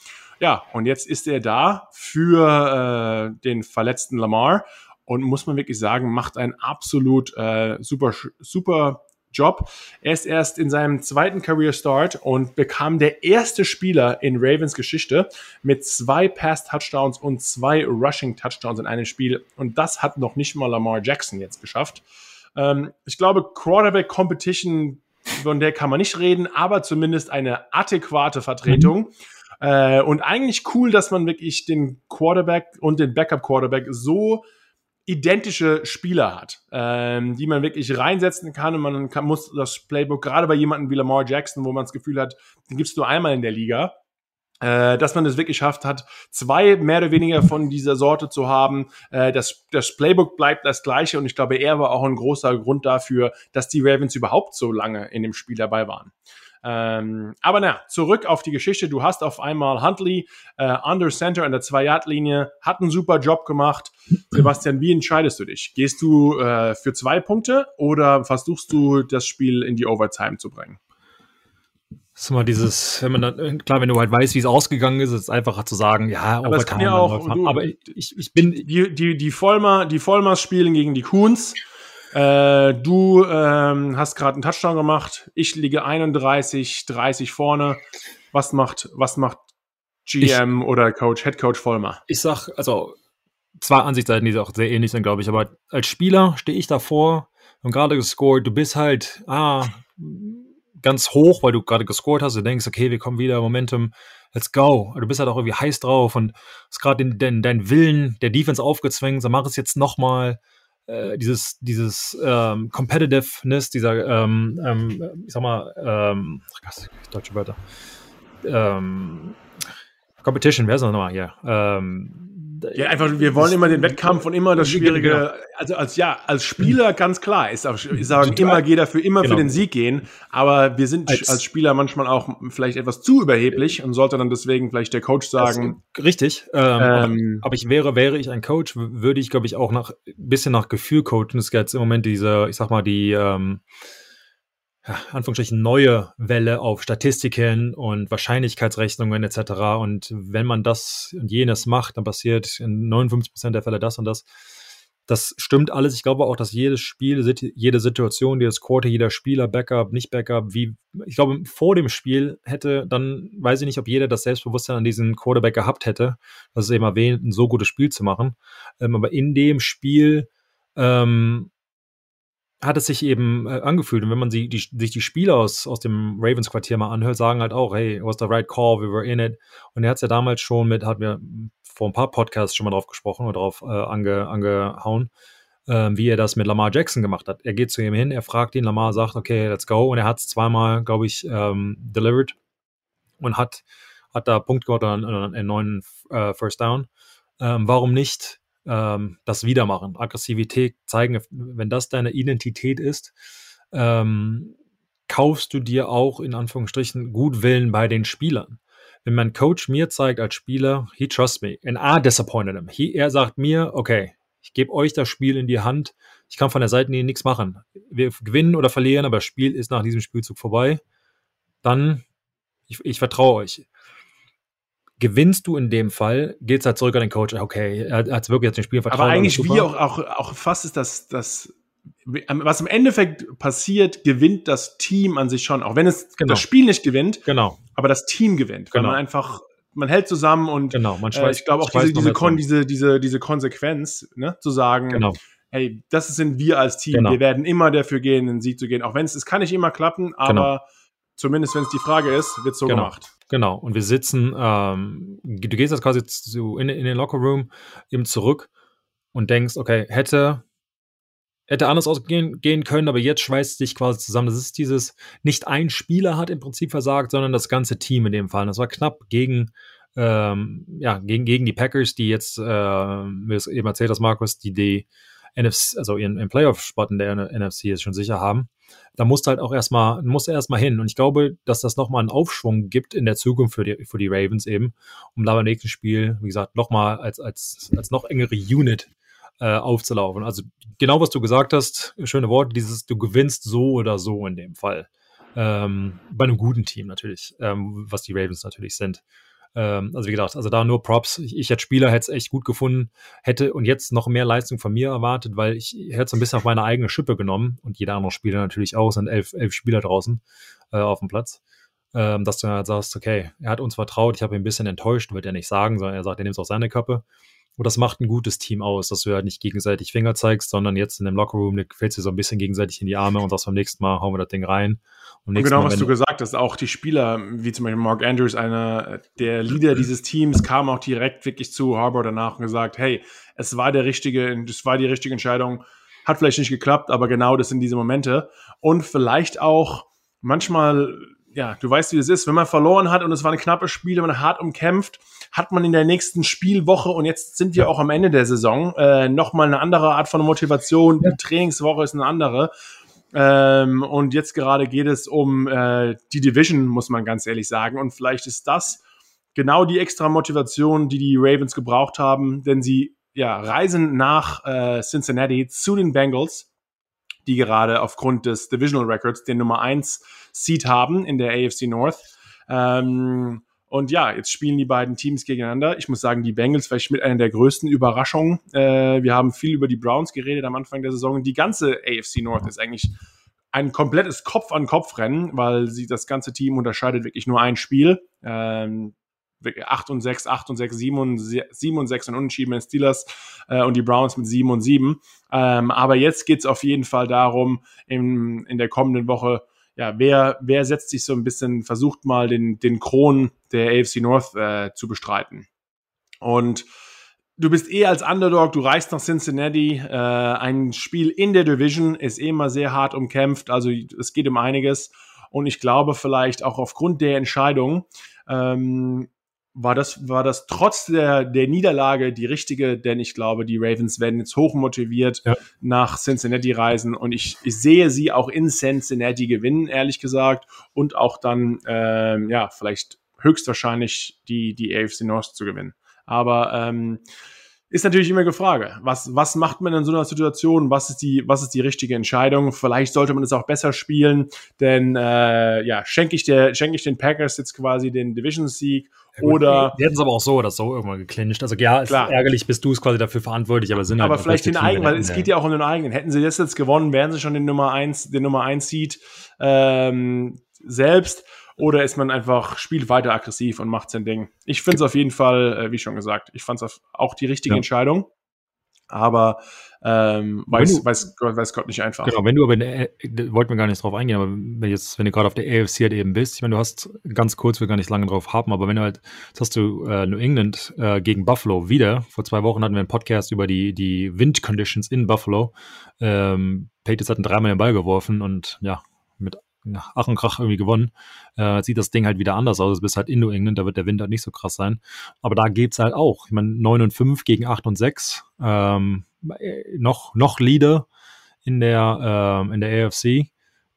Ja, und jetzt ist er da für äh, den verletzten Lamar und muss man wirklich sagen, macht einen absolut äh, super, super Job. Er ist erst in seinem zweiten Career Start und bekam der erste Spieler in Ravens Geschichte mit zwei Pass Touchdowns und zwei Rushing Touchdowns in einem Spiel. Und das hat noch nicht mal Lamar Jackson jetzt geschafft. Ähm, ich glaube, Quarterback Competition, von der kann man nicht reden, aber zumindest eine adäquate Vertretung. Mhm. Äh, und eigentlich cool, dass man wirklich den Quarterback und den Backup Quarterback so identische Spieler hat, ähm, die man wirklich reinsetzen kann und man kann, muss das Playbook, gerade bei jemandem wie Lamar Jackson, wo man das Gefühl hat, den gibst du einmal in der Liga, äh, dass man es wirklich schafft hat, zwei mehr oder weniger von dieser Sorte zu haben. Äh, das, das Playbook bleibt das gleiche und ich glaube, er war auch ein großer Grund dafür, dass die Ravens überhaupt so lange in dem Spiel dabei waren. Ähm, aber na, zurück auf die Geschichte. Du hast auf einmal Huntley äh, under Center an der 2-Yard-Linie, hat einen super Job gemacht. Sebastian, wie entscheidest du dich? Gehst du äh, für zwei Punkte oder versuchst du das Spiel in die Overtime zu bringen? Das ist immer dieses, wenn man dann, klar, wenn du halt weißt, wie es ausgegangen ist, ist es einfacher zu sagen, ja, aber kann ja auch, du, aber ich, ich bin. Die, die, die Vollmer, die Vollmers spielen gegen die Coons. Äh, du ähm, hast gerade einen Touchdown gemacht. Ich liege 31, 30 vorne. Was macht, was macht GM ich, oder Coach, Head Coach Vollmer? Ich sag, also zwei Ansichtsseiten, die auch sehr ähnlich sind, glaube ich, aber als Spieler stehe ich davor und gerade gescored, du bist halt, ah, ganz hoch, weil du gerade gescored hast. Du denkst, okay, wir kommen wieder, Momentum, let's go. Du bist halt auch irgendwie heiß drauf und hast gerade deinen Willen der Defense aufgezwängt, so mach es jetzt nochmal. Äh, dieses, dieses ähm, Competitiveness, dieser, ähm, ähm, ich sag mal, ähm, deutsche Wörter, ähm, Competition, wer ist das nochmal hier? Ähm, ja, einfach, wir wollen immer den Wettkampf und immer das Schwierige. Genau. Also als ja, als Spieler ganz klar ist, ich sage immer, geh dafür immer genau. für den Sieg gehen. Aber wir sind als, als, Spieler manchmal auch vielleicht etwas zu überheblich und sollte dann deswegen vielleicht der Coach sagen. richtig. Ähm, ähm, aber, aber, ich wäre, wäre ich ein Coach, würde ich, glaube ich, auch nach bisschen nach Gefühl coachen. Es gibt jetzt im Moment diese, ich sag mal, die ähm, ja, Anführungsstrichen neue Welle auf Statistiken und Wahrscheinlichkeitsrechnungen etc. Und wenn man das und jenes macht, dann passiert in 59 Prozent der Fälle das und das. Das stimmt alles. Ich glaube auch, dass jedes Spiel, jede Situation, jedes Quarter, jeder Spieler, Backup, nicht Backup, wie, ich glaube, vor dem Spiel hätte, dann weiß ich nicht, ob jeder das Selbstbewusstsein an diesen Quarterback gehabt hätte, dass es eben erwähnt, ein so gutes Spiel zu machen. Ähm, aber in dem Spiel ähm, hat es sich eben äh, angefühlt. Und wenn man sie, die, sich die Spieler aus, aus dem Ravens-Quartier mal anhört, sagen halt auch, hey, it was the right call, we were in it. Und er hat es ja damals schon mit, hat mir vor ein paar Podcasts schon mal drauf gesprochen oder drauf äh, ange, angehauen, äh, wie er das mit Lamar Jackson gemacht hat. Er geht zu ihm hin, er fragt ihn, Lamar sagt, okay, let's go. Und er hat es zweimal, glaube ich, ähm, delivered und hat, hat da Punkt geholt einen, einen neuen äh, First Down. Ähm, warum nicht ähm, das wieder machen. Aggressivität zeigen, wenn das deine Identität ist, ähm, kaufst du dir auch in Anführungsstrichen Gutwillen bei den Spielern. Wenn mein Coach mir zeigt als Spieler, he trusts me, and I disappointed him. He, er sagt mir, okay, ich gebe euch das Spiel in die Hand. Ich kann von der Seite nichts machen. Wir gewinnen oder verlieren, aber das Spiel ist nach diesem Spielzug vorbei. Dann, ich, ich vertraue euch gewinnst du in dem Fall, geht es halt zurück an den Coach. Okay, er hat wirklich jetzt den Spiel vertraut. Aber eigentlich wie auch, auch, auch fast ist das, das, was im Endeffekt passiert, gewinnt das Team an sich schon. Auch wenn es genau. das Spiel nicht gewinnt, genau. aber das Team gewinnt. Weil genau. man einfach, man hält zusammen und genau, man schweißt, äh, ich glaube auch diese, diese, Kon, diese, diese, diese Konsequenz, ne, zu sagen, genau. hey, das sind wir als Team. Genau. Wir werden immer dafür gehen, den Sieg zu gehen. Auch wenn es, es kann nicht immer klappen, aber genau. zumindest wenn es die Frage ist, wird so genau. gemacht. Genau, und wir sitzen, ähm, du gehst jetzt quasi zu, in, in den Lockerroom eben zurück und denkst, okay, hätte, hätte anders ausgehen gehen können, aber jetzt schweißt dich quasi zusammen. Das ist dieses, nicht ein Spieler hat im Prinzip versagt, sondern das ganze Team in dem Fall. Das war knapp gegen, ähm, ja, gegen, gegen die Packers, die jetzt, äh, wie es eben erzählt hast, Markus, die die NFC, also ihren, ihren Playoff-Spot in der NFC jetzt schon sicher haben da musst du halt auch erstmal, musst du erstmal hin. Und ich glaube, dass das nochmal einen Aufschwung gibt in der Zukunft für die, für die Ravens eben, um da beim nächsten Spiel, wie gesagt, nochmal als, als, als noch engere Unit äh, aufzulaufen. Also genau, was du gesagt hast, schöne Worte, dieses, du gewinnst so oder so in dem Fall. Ähm, bei einem guten Team natürlich, ähm, was die Ravens natürlich sind. Ähm, also wie gesagt, also da nur Props. Ich, ich als Spieler hätte es echt gut gefunden, hätte und jetzt noch mehr Leistung von mir erwartet, weil ich hätte es ein bisschen auf meine eigene Schippe genommen und jeder andere Spieler natürlich auch, sind elf, elf Spieler draußen äh, auf dem Platz. Ähm, dass du halt sagst, okay, er hat uns vertraut, ich habe ihn ein bisschen enttäuscht, wird er nicht sagen, sondern er sagt, er nimmt es auf seine Kappe. Und das macht ein gutes Team aus, dass du halt nicht gegenseitig Finger zeigst, sondern jetzt in dem Lockerroom fällst du so ein bisschen gegenseitig in die Arme und sagst beim nächsten Mal hauen wir das Ding rein. Und, und genau, Mal, was du gesagt hast, auch die Spieler, wie zum Beispiel Mark Andrews, einer der Leader dieses Teams, kam auch direkt wirklich zu Harbour danach und gesagt, hey, es war der richtige, es war die richtige Entscheidung, hat vielleicht nicht geklappt, aber genau das sind diese Momente. Und vielleicht auch manchmal ja, du weißt, wie es ist, wenn man verloren hat und es war ein knappes Spiel, wenn man hart umkämpft, hat man in der nächsten Spielwoche und jetzt sind wir auch am Ende der Saison äh, nochmal eine andere Art von Motivation. Die Trainingswoche ist eine andere. Ähm, und jetzt gerade geht es um äh, die Division, muss man ganz ehrlich sagen. Und vielleicht ist das genau die extra Motivation, die die Ravens gebraucht haben, denn sie ja, reisen nach äh, Cincinnati zu den Bengals, die gerade aufgrund des Divisional Records den Nummer 1 Seed haben in der AFC North. Ähm, und ja, jetzt spielen die beiden Teams gegeneinander. Ich muss sagen, die Bengals vielleicht mit einer der größten Überraschungen. Äh, wir haben viel über die Browns geredet am Anfang der Saison. Die ganze AFC North ist eigentlich ein komplettes Kopf-an-Kopf-Rennen, weil sie das ganze Team unterscheidet wirklich nur ein Spiel. Ähm, 8 und 6, 8 und 6, 7 und 7 und 6 und unentschieden mit Steelers äh, und die Browns mit 7 und 7. Ähm, aber jetzt geht es auf jeden Fall darum, in, in der kommenden Woche ja, wer, wer setzt sich so ein bisschen, versucht mal den, den Kron der AFC North äh, zu bestreiten. Und du bist eh als Underdog, du reist nach Cincinnati. Äh, ein Spiel in der Division ist eh immer sehr hart umkämpft, also es geht um einiges. Und ich glaube vielleicht auch aufgrund der Entscheidung, ähm, war das, war das trotz der, der Niederlage die richtige, denn ich glaube, die Ravens werden jetzt hochmotiviert ja. nach Cincinnati reisen und ich, ich sehe sie auch in Cincinnati gewinnen, ehrlich gesagt, und auch dann, ähm, ja, vielleicht höchstwahrscheinlich die, die AFC North zu gewinnen. Aber ähm, ist natürlich immer eine Frage. Was, was macht man in so einer Situation? Was ist die, was ist die richtige Entscheidung? Vielleicht sollte man es auch besser spielen, denn äh, ja, schenke ich, der, schenke ich den Packers jetzt quasi den Division-Sieg ja, oder. Die hätten es aber auch so oder so irgendwann geklincht. Also ja, ist ärgerlich, bist du es quasi dafür verantwortlich, aber sind halt. Aber vielleicht den eigenen, weil es geht ja auch um den eigenen. Hätten sie das jetzt gewonnen, wären sie schon den Nummer 1, den Nummer 1 Seed ähm, selbst. Oder ist man einfach, spielt weiter aggressiv und macht sein Ding? Ich finde es auf jeden Fall, äh, wie schon gesagt, ich fand es auch die richtige ja. Entscheidung. Aber ähm, weiß, du, weiß, weiß Gott nicht einfach. Genau, wenn du aber, der, wollten wir gar nicht drauf eingehen, aber wenn, jetzt, wenn du gerade auf der AFC halt eben bist, ich meine, du hast ganz kurz, wir gar nicht lange drauf haben, aber wenn du halt, jetzt hast du äh, New England äh, gegen Buffalo wieder. Vor zwei Wochen hatten wir einen Podcast über die, die Wind Conditions in Buffalo. Ähm, Patriots hatten dreimal den Ball geworfen und ja, Ach und Krach irgendwie gewonnen, äh, sieht das Ding halt wieder anders aus. Du bist halt in New England, da wird der Wind halt nicht so krass sein. Aber da geht's halt auch. Ich meine, 9 und 5 gegen 8 und 6. Ähm, noch, noch Leader in der, ähm, in der AFC.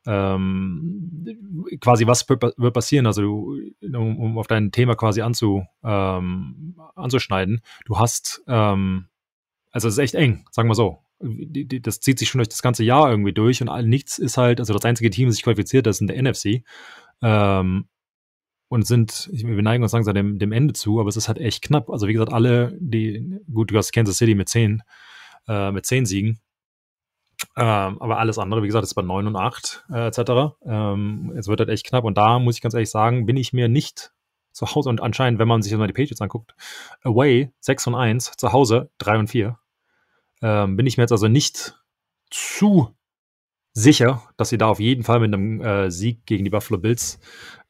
Ähm, quasi was wird passieren, also um, um, auf dein Thema quasi anzu, ähm, anzuschneiden. Du hast, ähm, also es ist echt eng, sagen wir so das zieht sich schon durch das ganze Jahr irgendwie durch und nichts ist halt, also das einzige Team, das sich qualifiziert, das ist in der NFC. Ähm, und sind, wir neigen uns langsam dem, dem Ende zu, aber es ist halt echt knapp. Also wie gesagt, alle, die, gut, du hast Kansas City mit zehn, äh, mit zehn Siegen. Ähm, aber alles andere, wie gesagt, ist bei neun und acht äh, etc. Ähm, es wird halt echt knapp. Und da muss ich ganz ehrlich sagen, bin ich mir nicht zu Hause und anscheinend, wenn man sich jetzt mal die Pages anguckt, away 6 und 1, zu Hause 3 und 4 ähm, bin ich mir jetzt also nicht zu sicher, dass sie da auf jeden Fall mit einem äh, Sieg gegen die Buffalo Bills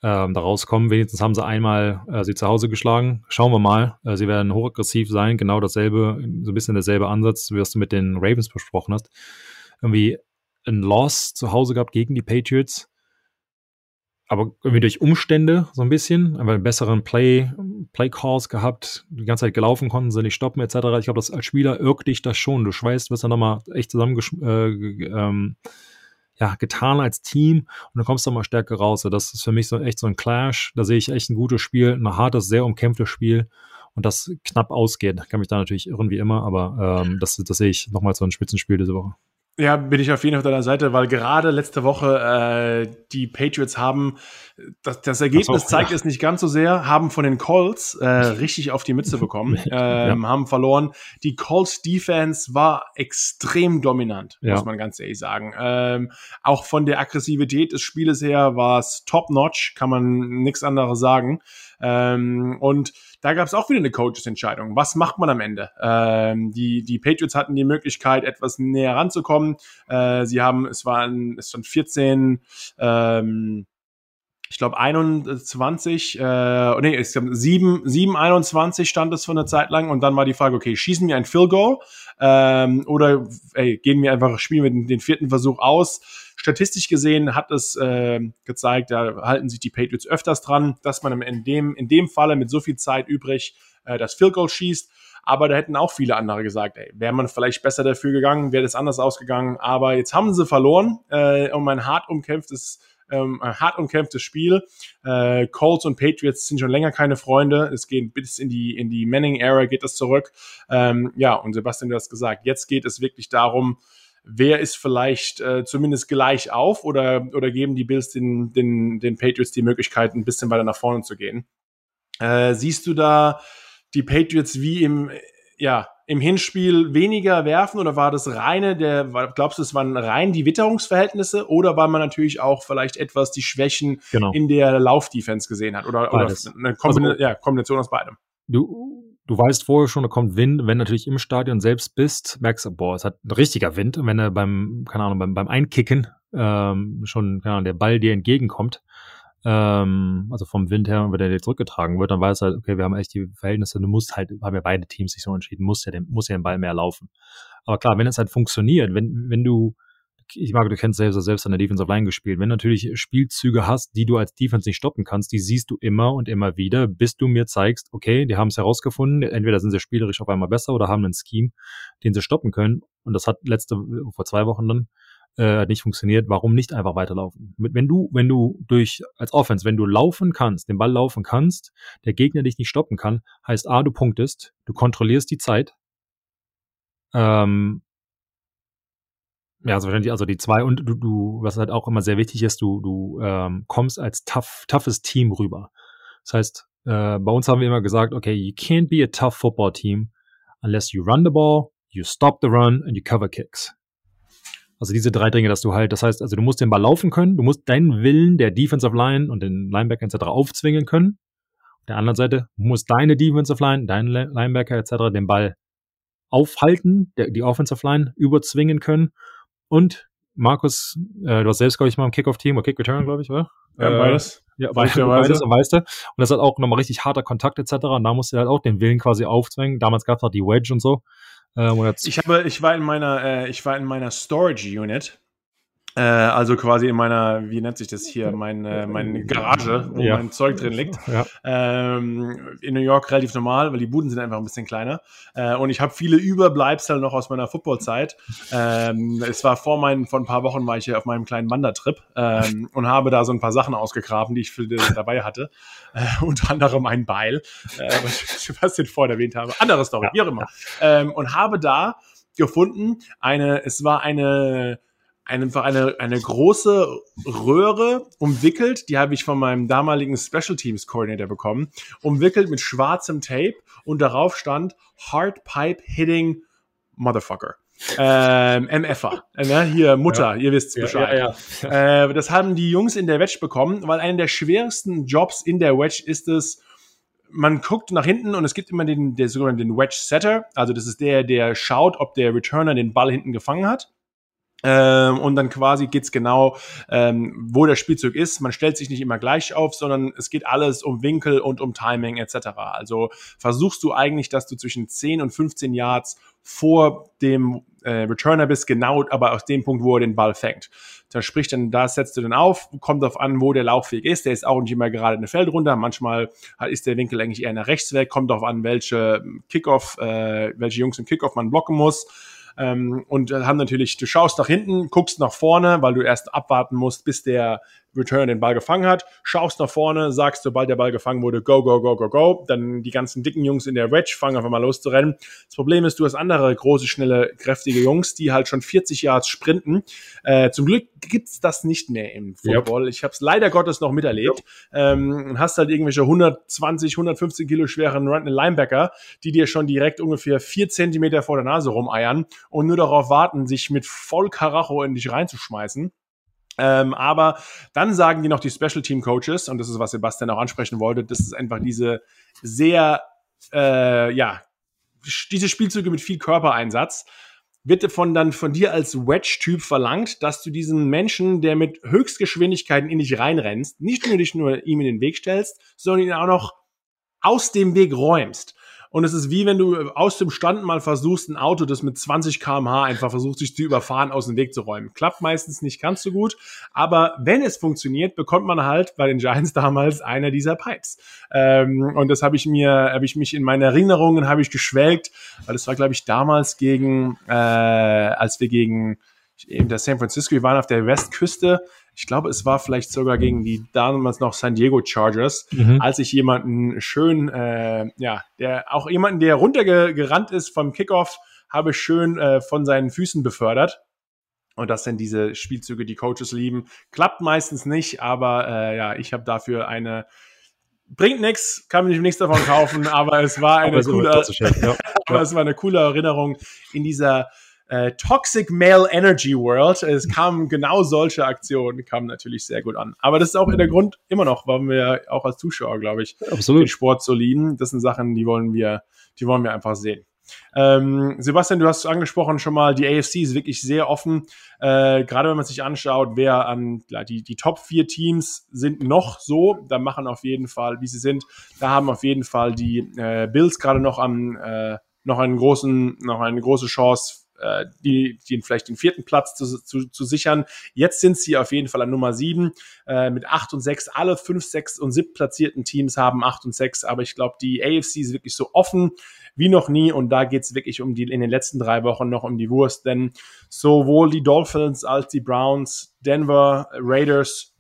ähm, da rauskommen. Wenigstens haben sie einmal äh, sie zu Hause geschlagen. Schauen wir mal. Äh, sie werden hochaggressiv sein. Genau dasselbe, so ein bisschen derselbe Ansatz, wie du mit den Ravens besprochen hast. Irgendwie ein Loss zu Hause gehabt gegen die Patriots aber irgendwie durch Umstände so ein bisschen, einfach einen besseren Play, Play Calls gehabt, die ganze Zeit gelaufen konnten sie nicht stoppen etc. Ich glaube, als Spieler irrt dich das schon. Du schweißt, wirst dann nochmal echt zusammen äh, ähm, ja, getan als Team und dann kommst du mal stärker raus. Das ist für mich so echt so ein Clash. Da sehe ich echt ein gutes Spiel, ein hartes, sehr umkämpftes Spiel und das knapp ausgeht. Kann mich da natürlich irren wie immer, aber ähm, das, das sehe ich nochmal so ein Spitzenspiel diese Woche. Ja, bin ich auf jeden Fall auf deiner Seite, weil gerade letzte Woche äh, die Patriots haben, das, das Ergebnis so, zeigt ja. es nicht ganz so sehr, haben von den Colts äh, richtig auf die Mütze bekommen, [laughs] ähm, ja. haben verloren. Die Colts Defense war extrem dominant, ja. muss man ganz ehrlich sagen. Ähm, auch von der Aggressivität des Spieles her war es top-notch, kann man nichts anderes sagen. Ähm, und da gab es auch wieder eine Coaches-Entscheidung. Was macht man am Ende? Ähm, die, die Patriots hatten die Möglichkeit, etwas näher ranzukommen. Äh, sie haben, es waren, es waren 14, ähm, ich glaube 21, äh, nee, es 7, 7, 21 stand es für eine Zeit lang und dann war die Frage, okay, schießen wir ein Field Goal Ähm, oder ey, gehen wir einfach, spielen wir den, den vierten Versuch aus. Statistisch gesehen hat es äh, gezeigt, da halten sich die Patriots öfters dran, dass man in dem, in dem Falle mit so viel Zeit übrig äh, das Field Goal schießt. Aber da hätten auch viele andere gesagt, ey, wäre man vielleicht besser dafür gegangen, wäre das anders ausgegangen. Aber jetzt haben sie verloren äh, um ein hart umkämpftes ähm, ein hart umkämpftes Spiel. Äh, Colts und Patriots sind schon länger keine Freunde. Es geht bis in die, in die Manning-Era geht es zurück. Ähm, ja, und Sebastian, du hast gesagt, jetzt geht es wirklich darum, wer ist vielleicht äh, zumindest gleich auf oder, oder geben die Bills den, den, den Patriots die Möglichkeit, ein bisschen weiter nach vorne zu gehen. Äh, siehst du da die Patriots wie im, ja, im Hinspiel weniger werfen oder war das reine der, glaubst du, es waren rein die Witterungsverhältnisse oder war man natürlich auch vielleicht etwas die Schwächen genau. in der Laufdefense gesehen hat oder, oder eine Kombina also, ja, Kombination aus beidem? Du, du weißt vorher schon, da kommt Wind, wenn du natürlich im Stadion selbst bist, merkst du, boah, es hat ein richtiger Wind, wenn er beim, keine Ahnung, beim, beim Einkicken ähm, schon, keine Ahnung, der Ball dir entgegenkommt, ähm, also vom Wind her, wenn der dir zurückgetragen wird, dann weiß halt, okay, wir haben echt die Verhältnisse, du musst halt, haben ja beide Teams sich so entschieden, muss ja den, muss ja den Ball mehr laufen. Aber klar, wenn es halt funktioniert, wenn, wenn du, ich mag, du kennst selbst, selbst an der Defensive Line gespielt, wenn du natürlich Spielzüge hast, die du als Defense nicht stoppen kannst, die siehst du immer und immer wieder, bis du mir zeigst, okay, die haben es herausgefunden, entweder sind sie spielerisch auf einmal besser oder haben einen Scheme, den sie stoppen können. Und das hat letzte, vor zwei Wochen dann äh, nicht funktioniert, warum nicht einfach weiterlaufen? Wenn du, wenn du durch, als Offense, wenn du laufen kannst, den Ball laufen kannst, der Gegner dich nicht stoppen kann, heißt A, du punktest, du kontrollierst die Zeit, ähm, ja, also wahrscheinlich, also die zwei und du, du, was halt auch immer sehr wichtig ist, du, du ähm, kommst als tough, toughes Team rüber. Das heißt, äh, bei uns haben wir immer gesagt, okay, you can't be a tough football team unless you run the ball, you stop the run and you cover kicks. Also diese drei Dinge, dass du halt, das heißt, also du musst den Ball laufen können, du musst deinen Willen der Defensive Line und den Linebacker etc. aufzwingen können. Auf der anderen Seite muss deine Defensive Line, dein Linebacker etc. den Ball aufhalten, der, die Offensive Line überzwingen können. Und Markus, äh, du hast selbst, glaube ich, mal im Kickoff-Team oder Kick-Return, glaube ich, oder? Ja, beides. Ja, beides, beides, weißt du. Und das hat auch nochmal richtig harter Kontakt etc. Und da musst du halt auch den Willen quasi aufzwingen. Damals gab es noch die Wedge und so. Ähm, ich habe, ich war in meiner, äh, ich war in meiner Storage Unit äh, also quasi in meiner, wie nennt sich das hier, meine, meine Garage, wo ja. mein Zeug drin liegt. Ja. Ähm, in New York relativ normal, weil die Buden sind einfach ein bisschen kleiner. Äh, und ich habe viele Überbleibsel noch aus meiner Footballzeit. Ähm, es war vor meinen, vor ein paar Wochen war ich hier auf meinem kleinen Wandertrip ähm, und habe da so ein paar Sachen ausgegraben, die ich für, dabei hatte. Äh, unter anderem ein Beil, äh, was ich vorher erwähnt habe. Andere Story, ja. wie auch immer. Ähm, und habe da gefunden, eine, es war eine einfach eine, eine große Röhre umwickelt, die habe ich von meinem damaligen Special Teams Coordinator bekommen, umwickelt mit schwarzem Tape und darauf stand Hard Pipe Hitting Motherfucker. Ähm, MFer, ne? hier Mutter, ja. ihr wisst Bescheid. Ja, ja, äh, das haben die Jungs in der Wedge bekommen, weil einer der schwersten Jobs in der Wedge ist es, man guckt nach hinten und es gibt immer den, der sogenannten Wedge Setter, also das ist der, der schaut, ob der Returner den Ball hinten gefangen hat. Ähm, und dann quasi geht's genau, ähm, wo der Spielzug ist. Man stellt sich nicht immer gleich auf, sondern es geht alles um Winkel und um Timing etc. Also versuchst du eigentlich, dass du zwischen 10 und 15 Yards vor dem äh, Returner bist, genau aber aus dem Punkt, wo er den Ball fängt. Da spricht dann, da setzt du dann auf, kommt darauf an, wo der Laufweg ist. Der ist auch nicht immer gerade eine Feld runter. Manchmal ist der Winkel eigentlich eher nach rechts weg. Kommt darauf an, welche Kickoff, äh, welche Jungs im Kickoff man blocken muss. Ähm, und haben natürlich, du schaust nach hinten, guckst nach vorne, weil du erst abwarten musst, bis der Return den Ball gefangen hat, schaust nach vorne, sagst, sobald der Ball gefangen wurde, go, go, go, go, go. Dann die ganzen dicken Jungs in der Wedge fangen einfach mal los zu rennen. Das Problem ist, du hast andere große, schnelle, kräftige Jungs, die halt schon 40 Yards sprinten. Äh, zum Glück gibt's das nicht mehr im Football. Yep. Ich habe es leider Gottes noch miterlebt. Yep. Ähm, hast halt irgendwelche 120, 115 Kilo schweren Linebacker, die dir schon direkt ungefähr vier Zentimeter vor der Nase rumeiern und nur darauf warten, sich mit voll Karacho in dich reinzuschmeißen. Ähm, aber dann sagen die noch die Special Team Coaches, und das ist, was Sebastian auch ansprechen wollte, das ist einfach diese sehr, äh, ja, diese Spielzüge mit viel Körpereinsatz. Wird von dann von dir als Wedge-Typ verlangt, dass du diesen Menschen, der mit Höchstgeschwindigkeiten in dich reinrennst, nicht nur dich nur ihm in den Weg stellst, sondern ihn auch noch aus dem Weg räumst. Und es ist wie wenn du aus dem Stand mal versuchst, ein Auto, das mit 20 km/h einfach versucht, sich zu überfahren, aus dem Weg zu räumen. Klappt meistens nicht ganz so gut. Aber wenn es funktioniert, bekommt man halt bei den Giants [laughs] damals einer dieser Pipes. Ähm, und das habe ich mir, habe ich mich in meinen Erinnerungen, habe ich geschwelgt, weil es war, glaube ich, damals gegen, äh, als wir gegen in der San Francisco, wir waren auf der Westküste, ich glaube, es war vielleicht sogar gegen die damals noch San Diego Chargers, mhm. als ich jemanden schön, äh, ja, der auch jemanden, der runtergerannt ist vom Kickoff, habe ich schön äh, von seinen Füßen befördert. Und das sind diese Spielzüge, die Coaches lieben. Klappt meistens nicht, aber äh, ja, ich habe dafür eine bringt nichts, kann mir nichts davon kaufen, aber es war [laughs] eine coole, ja. [laughs] aber es war eine coole Erinnerung in dieser äh, Toxic Male Energy World. Es kamen genau solche Aktionen, kamen natürlich sehr gut an. Aber das ist auch der Grund immer noch, warum wir auch als Zuschauer, glaube ich, Absolut. den Sport so lieben. Das sind Sachen, die wollen wir, die wollen wir einfach sehen. Ähm, Sebastian, du hast angesprochen schon mal, die AFC ist wirklich sehr offen. Äh, gerade wenn man sich anschaut, wer an die, die Top 4 Teams sind noch so, da machen auf jeden Fall, wie sie sind, da haben auf jeden Fall die äh, Bills gerade noch am äh, noch einen großen, noch eine große Chance äh, die, die vielleicht den vierten Platz zu, zu, zu sichern. Jetzt sind sie auf jeden Fall an Nummer sieben äh, mit acht und sechs. Alle fünf, sechs und sieben platzierten Teams haben acht und sechs, aber ich glaube, die AFC ist wirklich so offen wie noch nie und da geht es wirklich um die in den letzten drei Wochen noch um die Wurst, denn sowohl die Dolphins als die Browns, Denver, Raiders,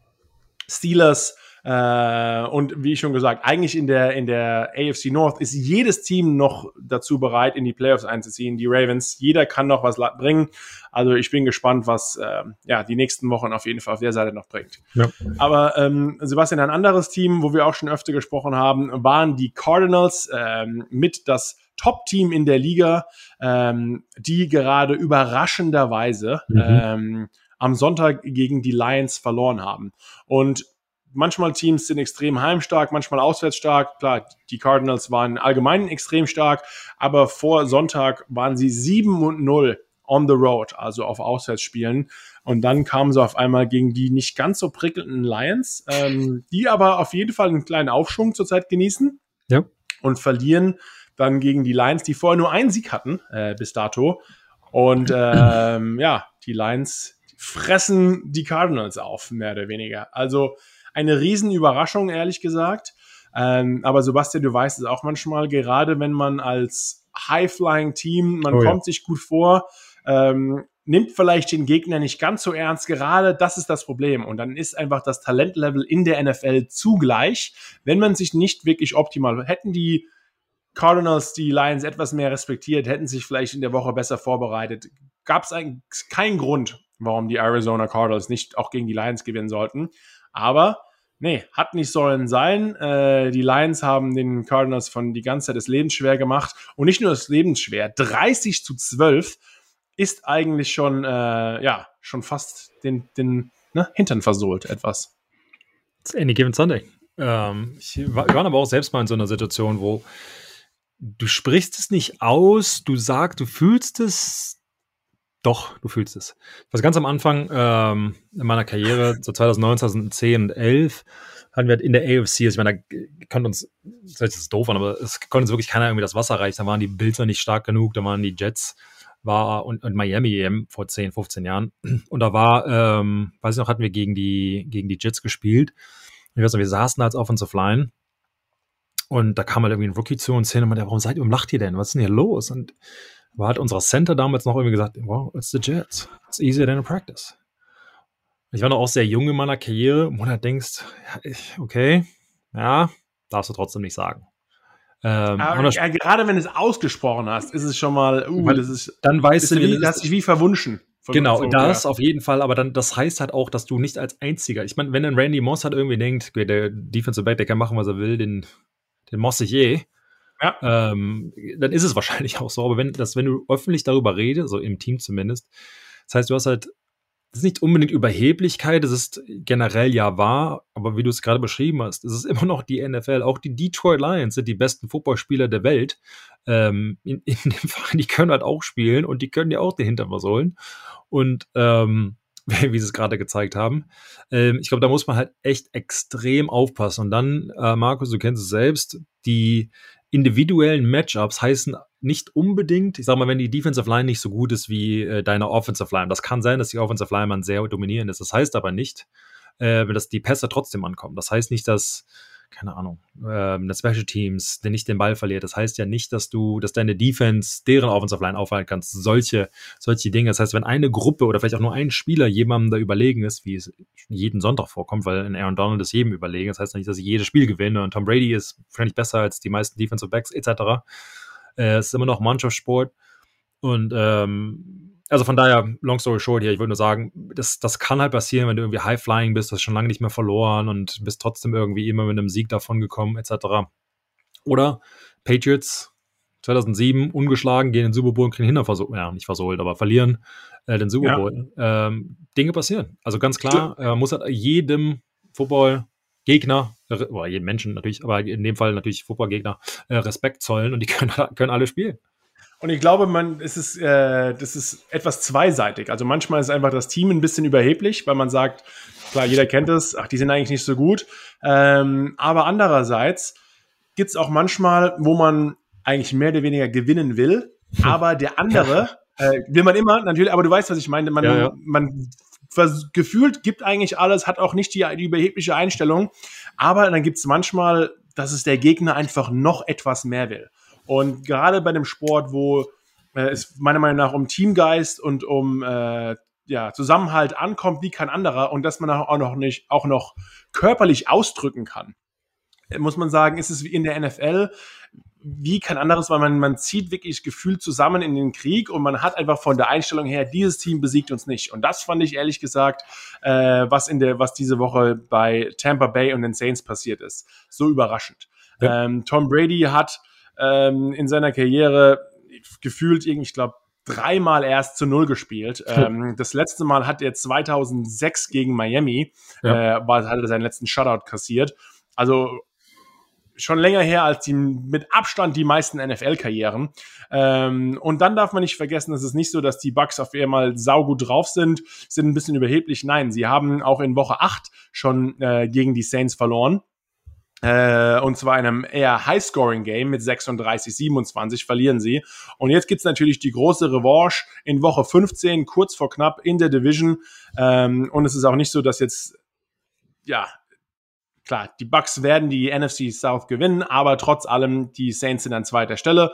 Steelers, äh, und wie ich schon gesagt, eigentlich in der, in der AFC North ist jedes Team noch dazu bereit, in die Playoffs einzuziehen. Die Ravens, jeder kann noch was bringen. Also ich bin gespannt, was äh, ja die nächsten Wochen auf jeden Fall auf der Seite noch bringt. Ja. Aber ähm, Sebastian, ein anderes Team, wo wir auch schon öfter gesprochen haben, waren die Cardinals ähm, mit das Top-Team in der Liga, ähm, die gerade überraschenderweise mhm. ähm, am Sonntag gegen die Lions verloren haben. Und manchmal Teams sind extrem heimstark, manchmal auswärts stark. Klar, die Cardinals waren allgemein extrem stark, aber vor Sonntag waren sie 7 und 0 on the road, also auf Auswärtsspielen. Und dann kamen sie auf einmal gegen die nicht ganz so prickelnden Lions, ähm, die aber auf jeden Fall einen kleinen Aufschwung zurzeit genießen. Ja. Und verlieren dann gegen die Lions, die vorher nur einen Sieg hatten äh, bis dato. Und ähm, ja, die Lions fressen die Cardinals auf, mehr oder weniger. Also eine Riesenüberraschung, ehrlich gesagt. Ähm, aber Sebastian, du weißt es auch manchmal, gerade wenn man als High-Flying-Team, man oh, kommt ja. sich gut vor, ähm, nimmt vielleicht den Gegner nicht ganz so ernst. Gerade das ist das Problem. Und dann ist einfach das Talentlevel in der NFL zugleich, wenn man sich nicht wirklich optimal hätten die Cardinals die Lions etwas mehr respektiert, hätten sich vielleicht in der Woche besser vorbereitet. Gab es eigentlich keinen Grund, warum die Arizona Cardinals nicht auch gegen die Lions gewinnen sollten. Aber nee, hat nicht sollen sein. Äh, die Lions haben den Cardinals von die ganze Zeit das Leben schwer gemacht. Und nicht nur das Leben schwer, 30 zu 12 ist eigentlich schon, äh, ja, schon fast den, den ne, Hintern versohlt etwas. It's any given Sunday. Ähm, wir waren aber auch selbst mal in so einer Situation, wo du sprichst es nicht aus, du sagst, du fühlst es, doch, du fühlst es. Was ganz am Anfang ähm, in meiner Karriere, so 2009, 2010 und 11, hatten wir halt in der AFC, also ich meine, da konnte uns, das ist doof aber es konnte uns wirklich keiner irgendwie das Wasser reichen. Da waren die Bills nicht stark genug, da waren die Jets war und, und Miami EM vor 10, 15 Jahren. Und da war, ähm, weiß ich noch, hatten wir gegen die, gegen die Jets gespielt. Ich weiß noch, wir saßen als Offensive Line und da kam halt irgendwie ein Rookie zu uns hin und meinte, warum seid ihr, warum lacht ihr denn? Was ist denn hier los? Und war hat unser Center damals noch irgendwie gesagt, wow, it's the Jets. It's easier than a practice. Ich war noch auch sehr jung in meiner Karriere, wo du denkst, okay, ja, darfst du trotzdem nicht sagen. Ähm, Aber, ja, gerade wenn du es ausgesprochen hast, ist es schon mal, uh, das ist, dann weißt du, wie, das ist wie verwunschen. Genau, so, das ja. auf jeden Fall, aber dann, das heißt halt auch, dass du nicht als einziger, ich meine, wenn ein Randy Moss halt irgendwie denkt, der Defensive Back, der kann machen, was er will, den, den Moss ich eh, ja. ähm, dann ist es [laughs] wahrscheinlich auch so. Aber wenn, das, wenn du öffentlich darüber redest, so im Team zumindest, das heißt, du hast halt, das ist nicht unbedingt Überheblichkeit, das ist generell ja wahr, aber wie du es gerade beschrieben hast, es ist [laughs] immer noch die NFL. Auch die Detroit Lions sind die besten Footballspieler der Welt. Ähm, in, [laughs] in dem Fall, die können halt auch spielen und die können ja auch den Hintern versohlen. Und ähm, wie sie es gerade gezeigt haben. Ähm, ich glaube, da muss man halt echt extrem aufpassen. Und dann, äh, Markus, du kennst es selbst, die individuellen Matchups heißen nicht unbedingt, ich sag mal, wenn die Defensive Line nicht so gut ist wie äh, deine Offensive Line. Das kann sein, dass die Offensive Line man sehr dominierend ist. Das heißt aber nicht, äh, dass die Pässe trotzdem ankommen. Das heißt nicht, dass keine Ahnung, ähm, das Special Teams, der nicht den Ball verliert. Das heißt ja nicht, dass du, dass deine Defense deren Offensive Line aufhalten kannst. Solche, solche Dinge. Das heißt, wenn eine Gruppe oder vielleicht auch nur ein Spieler jemandem da überlegen ist, wie es jeden Sonntag vorkommt, weil in Aaron Donald ist jedem überlegen. Das heißt nicht, dass ich jedes Spiel gewinne und Tom Brady ist wahrscheinlich besser als die meisten Defensive Backs etc. Äh, es ist immer noch Mannschaftssport und ähm, also von daher, long story short hier, ich würde nur sagen, das, das kann halt passieren, wenn du irgendwie high-flying bist, hast schon lange nicht mehr verloren und bist trotzdem irgendwie immer mit einem Sieg davon gekommen, etc. Oder Patriots 2007 ungeschlagen, gehen in den Super Bowl und kriegen hinter versohlt, ja, nicht versohlt, aber verlieren äh, den Super Bowl. Ja. Ähm, Dinge passieren. Also ganz klar, äh, muss halt jedem Football Gegner, oder jedem Menschen natürlich, aber in dem Fall natürlich Footballgegner, äh, Respekt zollen und die [laughs] können, können alle spielen. Und ich glaube, man, es ist, äh, das ist etwas zweiseitig. Also manchmal ist einfach das Team ein bisschen überheblich, weil man sagt, klar, jeder kennt es, ach, die sind eigentlich nicht so gut. Ähm, aber andererseits gibt es auch manchmal, wo man eigentlich mehr oder weniger gewinnen will, aber der andere äh, will man immer, natürlich, aber du weißt, was ich meine. Man, ja, ja. man gefühlt gibt eigentlich alles, hat auch nicht die, die überhebliche Einstellung, aber dann gibt es manchmal, dass es der Gegner einfach noch etwas mehr will. Und gerade bei dem Sport, wo äh, es meiner Meinung nach um Teamgeist und um äh, ja, Zusammenhalt ankommt wie kein anderer und dass man auch noch nicht auch noch körperlich ausdrücken kann, muss man sagen, ist es wie in der NFL wie kein anderes, weil man, man zieht wirklich gefühlt zusammen in den Krieg und man hat einfach von der Einstellung her, dieses Team besiegt uns nicht. Und das fand ich ehrlich gesagt, äh, was in der, was diese Woche bei Tampa Bay und den Saints passiert ist. So überraschend. Ja. Ähm, Tom Brady hat ähm, in seiner Karriere gefühlt irgendwie, ich glaube, dreimal erst zu Null gespielt. [laughs] Ähm, das letzte Mal hat er 2006 gegen Miami, ja. äh, war, hat er seinen letzten Shutout kassiert. Also schon länger her als die mit Abstand die meisten NFL-Karrieren. Ähm, und dann darf man nicht vergessen, es ist nicht so, dass die Bucks auf einmal saugut drauf sind, sind ein bisschen überheblich. Nein, sie haben auch in Woche 8 schon äh, gegen die Saints verloren. Äh, und zwar in einem eher High-Scoring-Game mit 36, 27 verlieren sie. Und jetzt gibt's natürlich die große Revanche in Woche 15, kurz vor knapp in der Division. Ähm, und es ist auch nicht so, dass jetzt, ja, klar, die Bucks werden die NFC South gewinnen, aber trotz allem, die Saints sind an zweiter Stelle.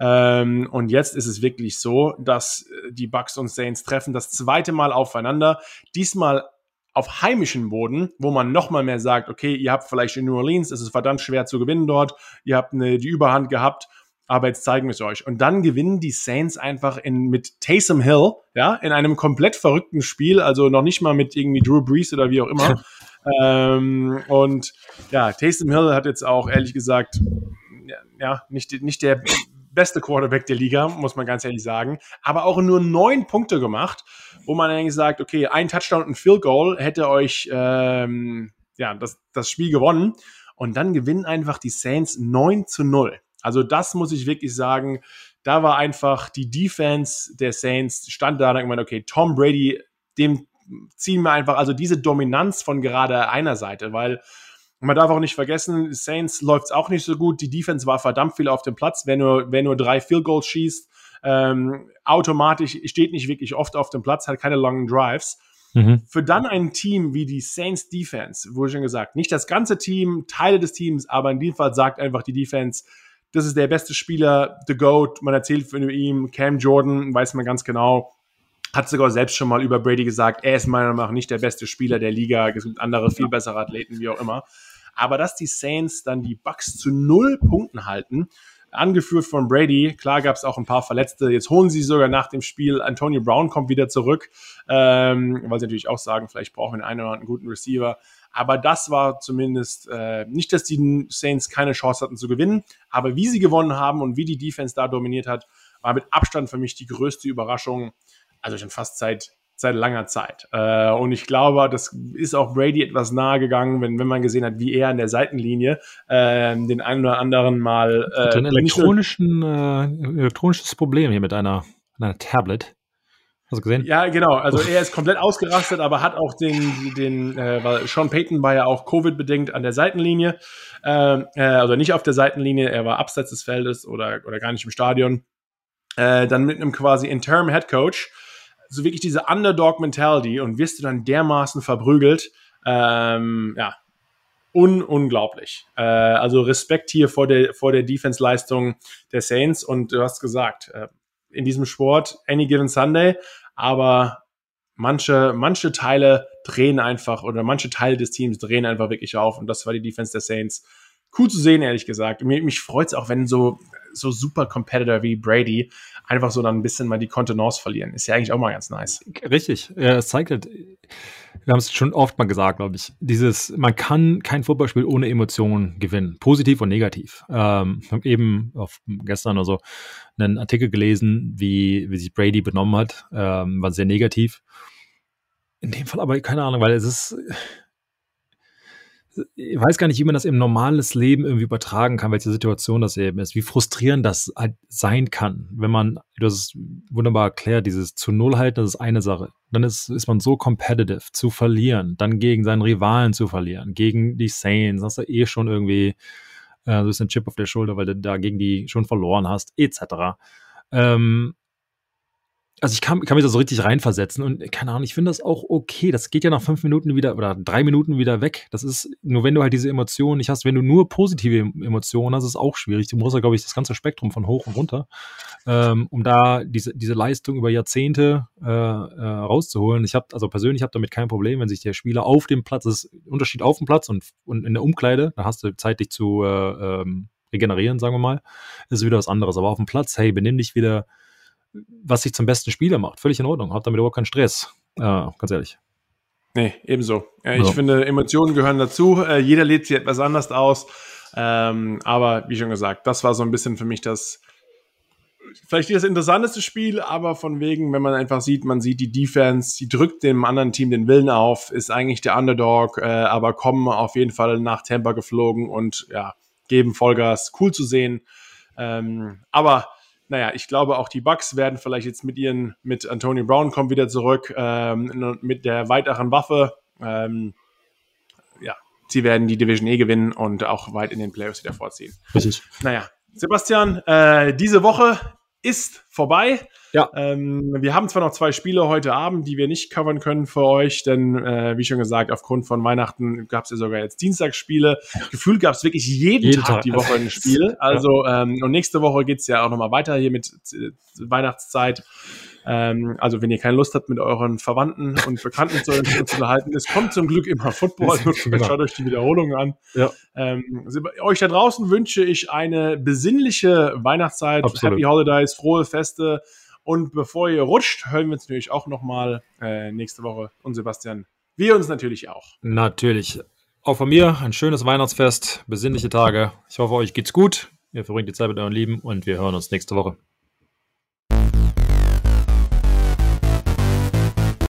Ähm, und jetzt ist es wirklich so, dass die Bucks und Saints treffen das zweite Mal aufeinander. Diesmal auf heimischem Boden, wo man nochmal mehr sagt, okay, ihr habt vielleicht in New Orleans, es ist verdammt schwer zu gewinnen dort, ihr habt eine, die Überhand gehabt, aber jetzt zeigen wir es euch. Und dann gewinnen die Saints einfach in, mit Taysom Hill, ja, in einem komplett verrückten Spiel, also noch nicht mal mit irgendwie Drew Brees oder wie auch immer. [laughs] ähm, und ja, Taysom Hill hat jetzt auch ehrlich gesagt, ja, nicht, nicht der beste Quarterback der Liga, muss man ganz ehrlich sagen, aber auch nur neun Punkte gemacht, wo man eigentlich sagt, okay, ein Touchdown und ein Field Goal hätte euch ähm, ja, das, das Spiel gewonnen. Und dann gewinnen einfach die Saints 9 zu 0. Also das muss ich wirklich sagen, da war einfach die Defense der Saints, stand da und gemeint, okay, Tom Brady, dem ziehen wir einfach, also diese Dominanz von gerade einer Seite, weil man darf auch nicht vergessen, Saints läuft es auch nicht so gut. Die Defense war verdammt viel auf dem Platz. Wer nur, wer nur drei Field Goals schießt, ähm, automatisch steht nicht wirklich oft auf dem Platz, hat keine langen Drives. Mhm. Für dann ein Team wie die Saints Defense, wurde schon gesagt, nicht das ganze Team, Teile des Teams, aber in dem Fall sagt einfach die Defense, das ist der beste Spieler, The GOAT, man erzählt von ihm, Cam Jordan, weiß man ganz genau, hat sogar selbst schon mal über Brady gesagt, er ist meiner Meinung nach nicht der beste Spieler der Liga, es gibt andere, viel bessere Athleten, wie auch immer. Aber dass die Saints dann die Bucks zu null Punkten halten, angeführt von Brady. Klar gab es auch ein paar Verletzte. Jetzt holen sie sogar nach dem Spiel. Antonio Brown kommt wieder zurück, ähm, weil sie natürlich auch sagen, vielleicht brauchen wir einen oder anderen guten Receiver. Aber das war zumindest äh, nicht, dass die Saints keine Chance hatten zu gewinnen, aber wie sie gewonnen haben und wie die Defense da dominiert hat, war mit Abstand für mich die größte Überraschung. Also schon fast seit seit langer Zeit. Äh, und ich glaube, das ist auch Brady etwas nahe gegangen, wenn, wenn man gesehen hat, wie er an der Seitenlinie äh, den einen oder anderen mal. Äh, ein elektronischen, äh, elektronisches Problem hier mit einer, einer Tablet. Hast du gesehen? Ja, genau. Also er ist komplett ausgerastet, aber hat auch den, den äh, weil Sean Payton war ja auch Covid-bedingt an der Seitenlinie. Ähm, äh, also nicht auf der Seitenlinie, er war abseits des Feldes oder, oder gar nicht im Stadion. Äh, dann mit einem quasi Interim Head Coach. So wirklich diese Underdog-Mentality und wirst du dann dermaßen verprügelt. Ähm, ja, un unglaublich. Äh, also Respekt hier vor der, vor der Defense-Leistung der Saints und du hast gesagt, äh, in diesem Sport, any given Sunday, aber manche, manche Teile drehen einfach oder manche Teile des Teams drehen einfach wirklich auf und das war die Defense der Saints. Cool zu sehen, ehrlich gesagt. Mich, mich freut es auch, wenn so, so super Competitor wie Brady einfach so dann ein bisschen mal die Kontenance verlieren. Ist ja eigentlich auch mal ganz nice. Richtig. Ja, es zeigt halt, wir haben es schon oft mal gesagt, glaube ich, dieses, man kann kein Footballspiel ohne Emotionen gewinnen, positiv und negativ. Ähm, ich habe eben auf, gestern oder so einen Artikel gelesen, wie, wie sich Brady benommen hat, ähm, war sehr negativ. In dem Fall aber keine Ahnung, weil es ist, ich weiß gar nicht, wie man das im normales Leben irgendwie übertragen kann, welche Situation das eben ist, wie frustrierend das halt sein kann, wenn man, hast es wunderbar erklärt, dieses zu Null halten, das ist eine Sache. Dann ist, ist man so competitive, zu verlieren, dann gegen seinen Rivalen zu verlieren, gegen die Saints, hast du eh schon irgendwie äh, so ein bisschen Chip auf der Schulter, weil du da gegen die schon verloren hast, etc. Ähm, also ich kann, kann mich da so richtig reinversetzen und keine Ahnung, ich finde das auch okay. Das geht ja nach fünf Minuten wieder oder drei Minuten wieder weg. Das ist nur, wenn du halt diese Emotionen nicht hast, wenn du nur positive Emotionen hast, ist es auch schwierig. Du musst ja, glaube ich, das ganze Spektrum von hoch und runter, ähm, um da diese, diese Leistung über Jahrzehnte äh, äh, rauszuholen. Ich habe, also persönlich habe damit kein Problem, wenn sich der Spieler auf dem Platz, das ist Unterschied auf dem Platz und, und in der Umkleide, da hast du Zeit, dich zu äh, ähm, regenerieren, sagen wir mal, ist wieder was anderes. Aber auf dem Platz, hey, benimm dich wieder was sich zum besten Spieler macht. Völlig in Ordnung. Hab damit überhaupt keinen Stress. Äh, ganz ehrlich. Nee, ebenso. Äh, ich ja. finde, Emotionen gehören dazu. Äh, jeder lebt sie etwas anders aus. Ähm, aber wie schon gesagt, das war so ein bisschen für mich das, vielleicht nicht das interessanteste Spiel, aber von wegen, wenn man einfach sieht, man sieht die Defense, die drückt dem anderen Team den Willen auf, ist eigentlich der Underdog, äh, aber kommen auf jeden Fall nach Tampa geflogen und ja, geben Vollgas. Cool zu sehen. Ähm, aber naja, ich glaube auch die Bucks werden vielleicht jetzt mit ihren, mit Antonio Brown kommen wieder zurück, ähm, mit der weiteren Waffe. Ähm, ja, sie werden die Division E gewinnen und auch weit in den Playoffs wieder vorziehen. Richtig. Naja, Sebastian, äh, diese Woche ist vorbei. Ja. Ähm, wir haben zwar noch zwei Spiele heute Abend, die wir nicht covern können für euch, denn äh, wie schon gesagt, aufgrund von Weihnachten gab es ja sogar jetzt Dienstagsspiele. Gefühlt gab es wirklich jeden, jeden Tag, Tag, die Woche ein [laughs] Spiel. Also ähm, und nächste Woche geht's ja auch nochmal weiter hier mit äh, Weihnachtszeit. Ähm, also wenn ihr keine Lust habt, mit euren Verwandten und Bekannten zu, [laughs] zu unterhalten, es kommt zum Glück immer Football. [laughs] Genau. Schaut euch die Wiederholungen an. Ja. Ähm, euch da draußen wünsche ich eine besinnliche Weihnachtszeit, Absolut. Happy Holidays, frohe Feste. Und bevor ihr rutscht, hören wir uns natürlich auch nochmal äh, nächste Woche. Und Sebastian, wir uns natürlich auch. Natürlich. Auch von mir ein schönes Weihnachtsfest, besinnliche Tage. Ich hoffe, euch geht's gut. Ihr verbringt die Zeit mit euren Lieben und wir hören uns nächste Woche.